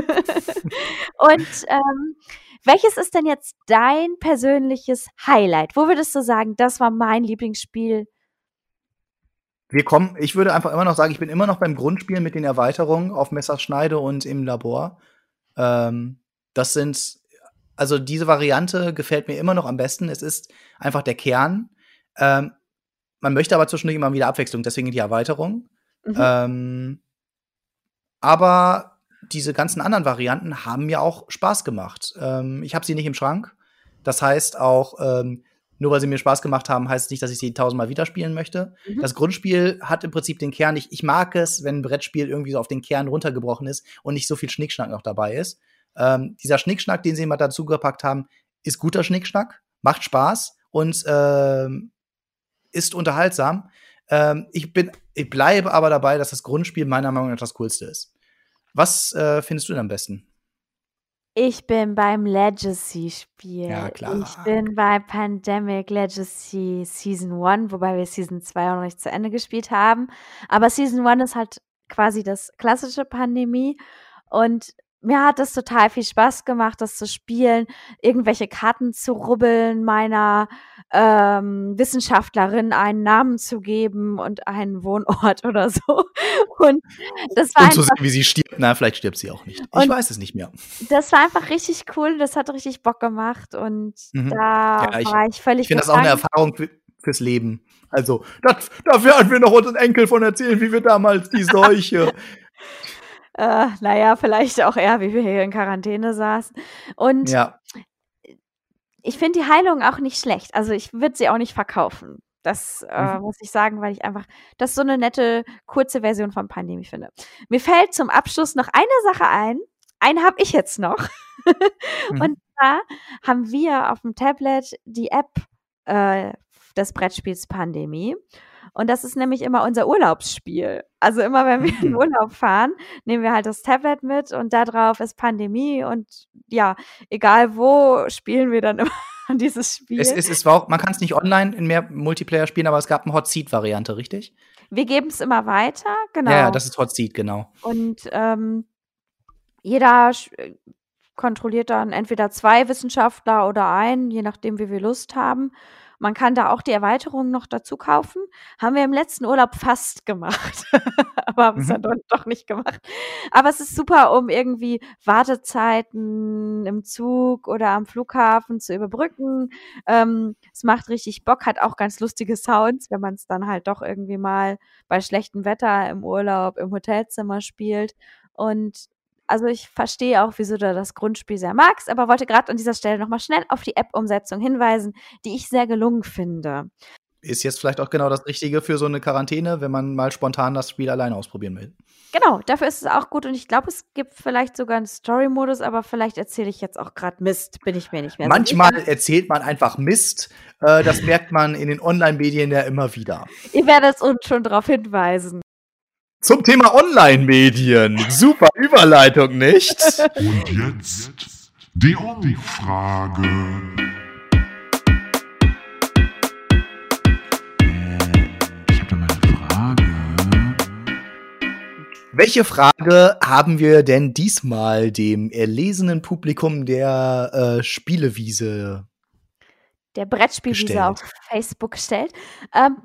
Und ähm, welches ist denn jetzt dein persönliches Highlight? Wo würdest du sagen, das war mein Lieblingsspiel? Wir kommen, ich würde einfach immer noch sagen, ich bin immer noch beim Grundspiel mit den Erweiterungen auf Messerschneide und im Labor. Ähm, das sind, also diese Variante gefällt mir immer noch am besten. Es ist einfach der Kern. Ähm, man möchte aber zwischendurch immer wieder Abwechslung, deswegen die Erweiterung. Mhm. Ähm, aber diese ganzen anderen Varianten haben mir auch Spaß gemacht. Ähm, ich habe sie nicht im Schrank. Das heißt auch, ähm, nur weil sie mir Spaß gemacht haben, heißt es nicht, dass ich sie tausendmal wieder spielen möchte. Mhm. Das Grundspiel hat im Prinzip den Kern. Ich, ich mag es, wenn ein Brettspiel irgendwie so auf den Kern runtergebrochen ist und nicht so viel Schnickschnack noch dabei ist. Ähm, dieser Schnickschnack, den sie mal dazu gepackt haben, ist guter Schnickschnack, macht Spaß und ähm, ist unterhaltsam. Ähm, ich bin, ich bleibe aber dabei, dass das Grundspiel meiner Meinung nach das coolste ist. Was äh, findest du denn am besten? Ich bin beim Legacy-Spiel. Ja, klar. Ich bin bei Pandemic Legacy Season 1, wobei wir Season 2 auch noch nicht zu Ende gespielt haben. Aber Season 1 ist halt quasi das klassische Pandemie. Und mir hat es total viel Spaß gemacht, das zu spielen, irgendwelche Karten zu rubbeln, meiner ähm, Wissenschaftlerin einen Namen zu geben und einen Wohnort oder so. Und das war Und zu sehen, wie sie stirbt. Na, vielleicht stirbt sie auch nicht. Ich weiß es nicht mehr. das war einfach richtig cool. Das hat richtig Bock gemacht und Mhm. da Ja, ich- war ich völlig Ich finde das auch eine. Erfahrung für, fürs Leben. Also, das, da werden wir noch unseren Enkel von erzählen, wie wir damals die Seuche. Äh, naja, vielleicht auch eher, wie wir hier in Quarantäne saßen. Und ja. ich finde die Heilung auch nicht schlecht. Also ich würde sie auch nicht verkaufen. Das äh, Mhm. muss ich sagen, weil ich einfach das so eine nette, kurze Version von Pandemie finde. Mir fällt zum Abschluss noch eine Sache ein. Eine habe ich jetzt noch. Mhm. Und zwar haben wir auf dem Tablet die App äh, des Brettspiels Pandemie. Und das ist nämlich immer unser Urlaubsspiel. Also immer, wenn wir in Mhm. Urlaub fahren, nehmen wir halt das Tablet mit und da drauf ist Pandemie und ja, egal wo, spielen wir dann immer dieses Spiel. Es, es, es war auch, man kann es nicht online in mehr Multiplayer spielen, aber es gab eine Hot Seat-Variante, richtig? wir geben es immer weiter, genau. Ja, ja, das ist Hot Seat, genau. Und ähm, jeder kontrolliert dann entweder zwei Wissenschaftler oder einen, je nachdem, wie wir Lust haben. Man kann da auch die Erweiterung noch dazu kaufen. Haben wir im letzten Urlaub fast gemacht, aber haben es Mhm. dann doch, nicht gemacht. Aber es ist super, um irgendwie Wartezeiten im Zug oder am Flughafen zu überbrücken. Ähm, es macht richtig Bock, hat auch ganz lustige Sounds, wenn man es dann halt doch irgendwie mal bei schlechtem Wetter im Urlaub im Hotelzimmer spielt. Und also ich verstehe auch, wieso du das Grundspiel sehr magst, aber wollte gerade an dieser Stelle nochmal schnell auf die App-Umsetzung hinweisen, die ich sehr gelungen finde. Ist jetzt vielleicht auch genau das Richtige für so eine Quarantäne, wenn man mal spontan das Spiel alleine ausprobieren will. Genau, dafür ist es auch gut und ich glaube, es gibt vielleicht sogar einen Story-Modus, aber vielleicht erzähle ich jetzt auch gerade Mist, bin ich mir nicht mehr Manchmal sicher. erzählt man einfach Mist. Äh, das merkt man in den Online-Medien ja immer wieder. Ihr werdet uns schon darauf hinweisen. Zum Thema Online-Medien. Super Überleitung, nicht? Und jetzt die Umfrage. Ich habe da mal eine Frage. Welche Frage haben wir denn diesmal dem erlesenen Publikum der äh, Spielewiese? Der Brettspielwiese Gestellt. auf Facebook stellt. Ähm,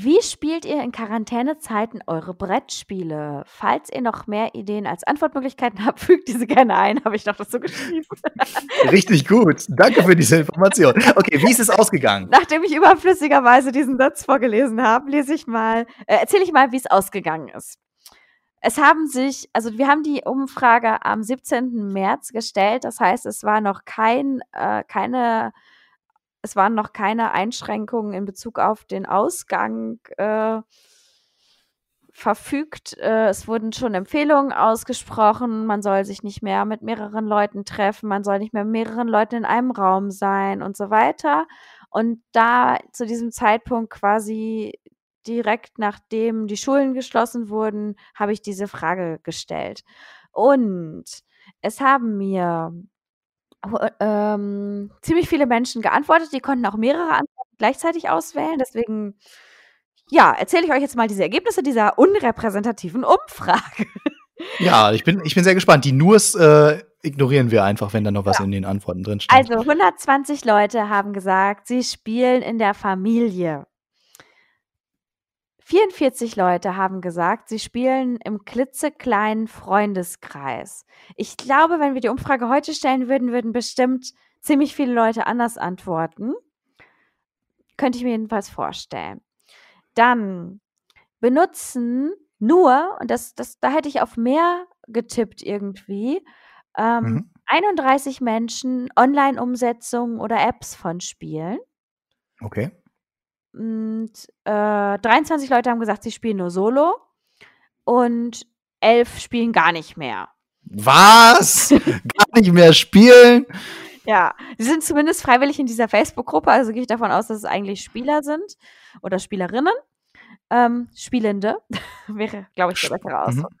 wie spielt ihr in Quarantänezeiten eure Brettspiele? Falls ihr noch mehr Ideen als Antwortmöglichkeiten habt, fügt diese gerne ein, habe ich noch dazu geschrieben. Richtig gut. Danke für diese Information. Okay, wie ist es ausgegangen? Nachdem ich überflüssigerweise diesen Satz vorgelesen habe, lese ich mal, äh, erzähle ich mal, wie es ausgegangen ist. Es haben sich, also wir haben die Umfrage am 17. März gestellt, das heißt, es war noch kein, äh, keine, es waren noch keine Einschränkungen in Bezug auf den Ausgang äh, verfügt. Äh, es wurden schon Empfehlungen ausgesprochen, man soll sich nicht mehr mit mehreren Leuten treffen, man soll nicht mehr mit mehreren Leuten in einem Raum sein und so weiter. Und da zu diesem Zeitpunkt quasi direkt nachdem die Schulen geschlossen wurden, habe ich diese Frage gestellt. Und es haben mir ähm, ziemlich viele Menschen geantwortet. Die konnten auch mehrere Antworten gleichzeitig auswählen. Deswegen, ja, erzähle ich euch jetzt mal diese Ergebnisse dieser unrepräsentativen Umfrage. Ja, ich bin, ich bin sehr gespannt. Die Nurs äh, ignorieren wir einfach, wenn da noch was in den Antworten drin steht. Also 120 Leute haben gesagt, sie spielen in der Familie. 44 Leute haben gesagt, sie spielen im klitzekleinen Freundeskreis. Ich glaube, wenn wir die Umfrage heute stellen würden, würden bestimmt ziemlich viele Leute anders antworten. Könnte ich mir jedenfalls vorstellen. Dann benutzen nur, und das, das, da hätte ich auf mehr getippt irgendwie, ähm, Mhm. 31 Menschen Online-Umsetzungen oder Apps von Spielen. Okay. Und äh, 23 Leute haben gesagt, sie spielen nur Solo. Und 11 spielen gar nicht mehr. Was? Gar nicht mehr spielen? Ja, sie sind zumindest freiwillig in dieser Facebook-Gruppe, also gehe ich davon aus, dass es eigentlich Spieler sind oder Spielerinnen. ähm, Spielende. Wäre, glaube ich, der bessere Mhm. Ausdruck.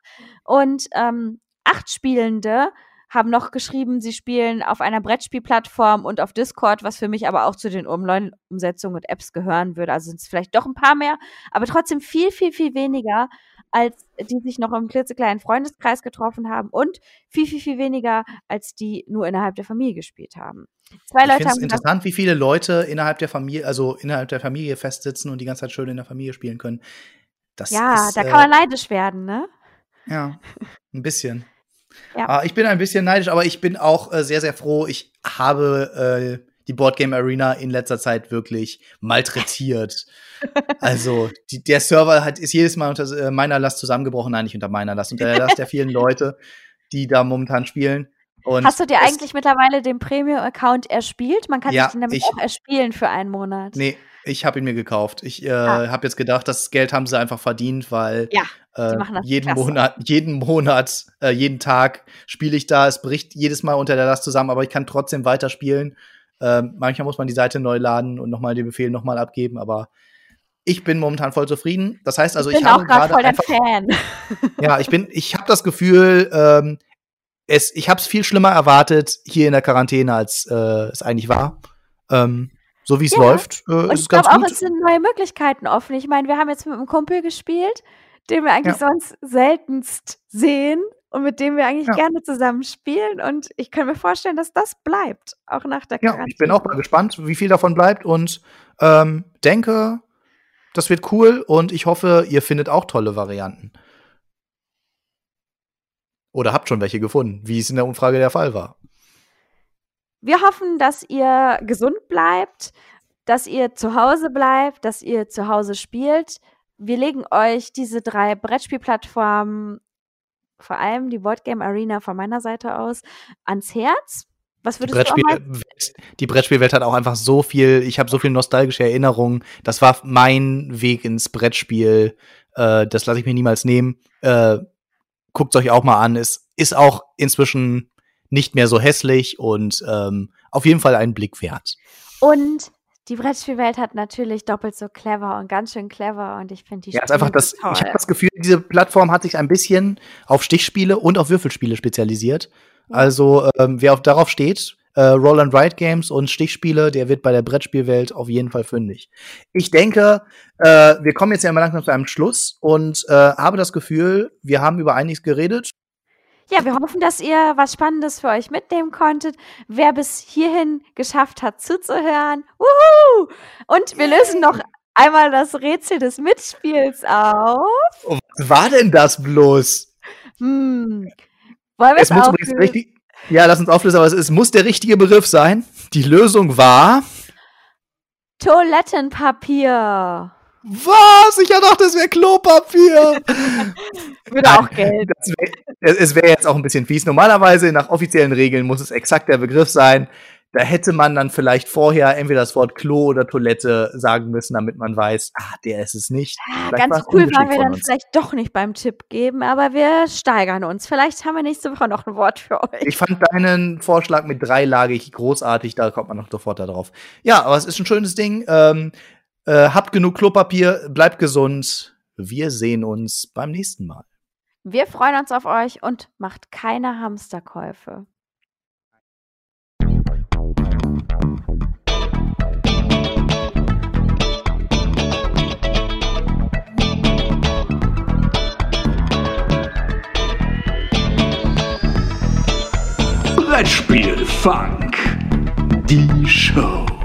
Und ähm, acht Spielende haben noch geschrieben, sie spielen auf einer Brettspielplattform und auf Discord, was für mich aber auch zu den Online-Umsetzungen und Apps gehören würde. Also sind es vielleicht doch ein paar mehr, aber trotzdem viel, viel, viel weniger, als die sich noch im klitzekleinen Freundeskreis getroffen haben und viel, viel, viel weniger, als die nur innerhalb der Familie gespielt haben. Zwei Ich Leute finde es haben interessant, wie viele Leute innerhalb der Familie, also innerhalb der Familie festsitzen und die ganze Zeit schön in der Familie spielen können. Das ja, ist, da äh, kann man neidisch werden, ne? Ja, ein bisschen. Ja. Ah, ich bin ein bisschen neidisch, aber ich bin auch äh, sehr, sehr froh. Ich habe äh, die Boardgame Arena in letzter Zeit wirklich malträtiert. also, die, der Server hat, ist jedes Mal unter äh, meiner Last zusammengebrochen. Nein, nicht unter meiner Last, unter der Last der vielen Leute, die da momentan spielen. Und Hast du dir eigentlich mittlerweile den Premium-Account erspielt? Man kann Ja, sich den nämlich ich- auch erspielen für einen Monat. Nee, ich habe ihn mir gekauft. Ich äh, Ah. habe jetzt gedacht, das Geld haben sie einfach verdient, weil Ja, äh, jeden klasse. Monat, jeden Monat, äh, jeden Tag spiele ich da. Es bricht jedes Mal unter der Last zusammen, aber ich kann trotzdem weiterspielen. Ähm, manchmal muss man die Seite neu laden und nochmal den Befehl nochmal abgeben, aber ich bin momentan voll zufrieden. Das heißt also, ich ich, bin auch habe gerade voll einfach Fan. ja, ich bin, ich habe das Gefühl, ähm, es, ich habe es viel schlimmer erwartet hier in der Quarantäne, als äh, es eigentlich war. Ähm, so wie es Ja. läuft, äh, Und ist ich es ganz glaube auch, gut. es sind neue Möglichkeiten offen. Ich meine, wir haben jetzt mit einem Kumpel gespielt, den wir eigentlich sonst seltenst sehen und mit dem wir eigentlich Ja. gerne zusammen spielen. Und ich kann mir vorstellen, dass das bleibt, auch nach der Ja, Quarantäne. ich bin auch mal gespannt, wie viel davon bleibt und ähm, denke, das wird cool und ich hoffe, ihr findet auch tolle Varianten. Oder habt schon welche gefunden, wie es in der Umfrage der Fall war. Wir hoffen, dass ihr gesund bleibt, dass ihr zu Hause bleibt, dass ihr zu Hause spielt. Wir legen euch diese drei Brettspielplattformen, vor allem die Boardgame Arena von meiner Seite aus, ans Herz. Was Die, würdest du auch mal die Brettspielwelt hat auch einfach so viel, ich habe so viel nostalgische Erinnerungen. Das war mein Weg ins Brettspiel. Äh, das lasse ich mir niemals nehmen. Äh, Guckt euch auch mal an. Es ist auch inzwischen nicht mehr so hässlich und ähm, auf jeden Fall einen Blick wert. Und die Brettspielwelt hat natürlich doppelt so clever und ganz schön clever und ich finde die Ja, ist einfach Spiele das, ich toll. habe das Gefühl, diese Plattform hat sich ein bisschen auf Stichspiele und auf Würfelspiele spezialisiert. Also, ähm, wer auf, darauf steht, äh, Roll and Write Games und Stichspiele, der wird bei der Brettspielwelt auf jeden Fall fündig. Ich denke, äh, wir kommen jetzt ja mal langsam zu einem Schluss und äh, habe das Gefühl, wir haben über einiges geredet. Ja, wir hoffen, dass ihr was Spannendes für euch mitnehmen konntet. Wer bis hierhin geschafft hat, zuzuhören. Wuhu! Und wir lösen noch einmal das Rätsel des Mitspiels auf. Was war denn das bloß? Hm. Wollen wir Es es muss übrigens richtig. Ja, lass uns auflösen, aber es, es muss der richtige Begriff sein. Die Lösung war. Toilettenpapier. Was? Ich dachte, das wäre Klopapier. Würde auch Geld. Das wär, es wäre jetzt auch ein bisschen fies. Normalerweise nach offiziellen Regeln muss es exakt der Begriff sein. Da hätte man dann vielleicht vorher entweder das Wort Klo oder Toilette sagen müssen, damit man weiß, ah, der ist es nicht. Ah, Vielleicht war Ganz cool waren wir dann uns. vielleicht doch nicht beim Tipp geben, aber wir steigern uns. Vielleicht haben wir nächste Woche noch ein Wort für euch. Ich fand deinen Vorschlag mit dreilagig großartig, da kommt man noch sofort darauf. Ja, aber es ist ein schönes Ding. Ähm, äh, habt genug Klopapier, bleibt gesund. Wir sehen uns beim nächsten Mal. Wir freuen uns auf euch und macht keine Hamsterkäufe. Brettspielfunk. Die Show.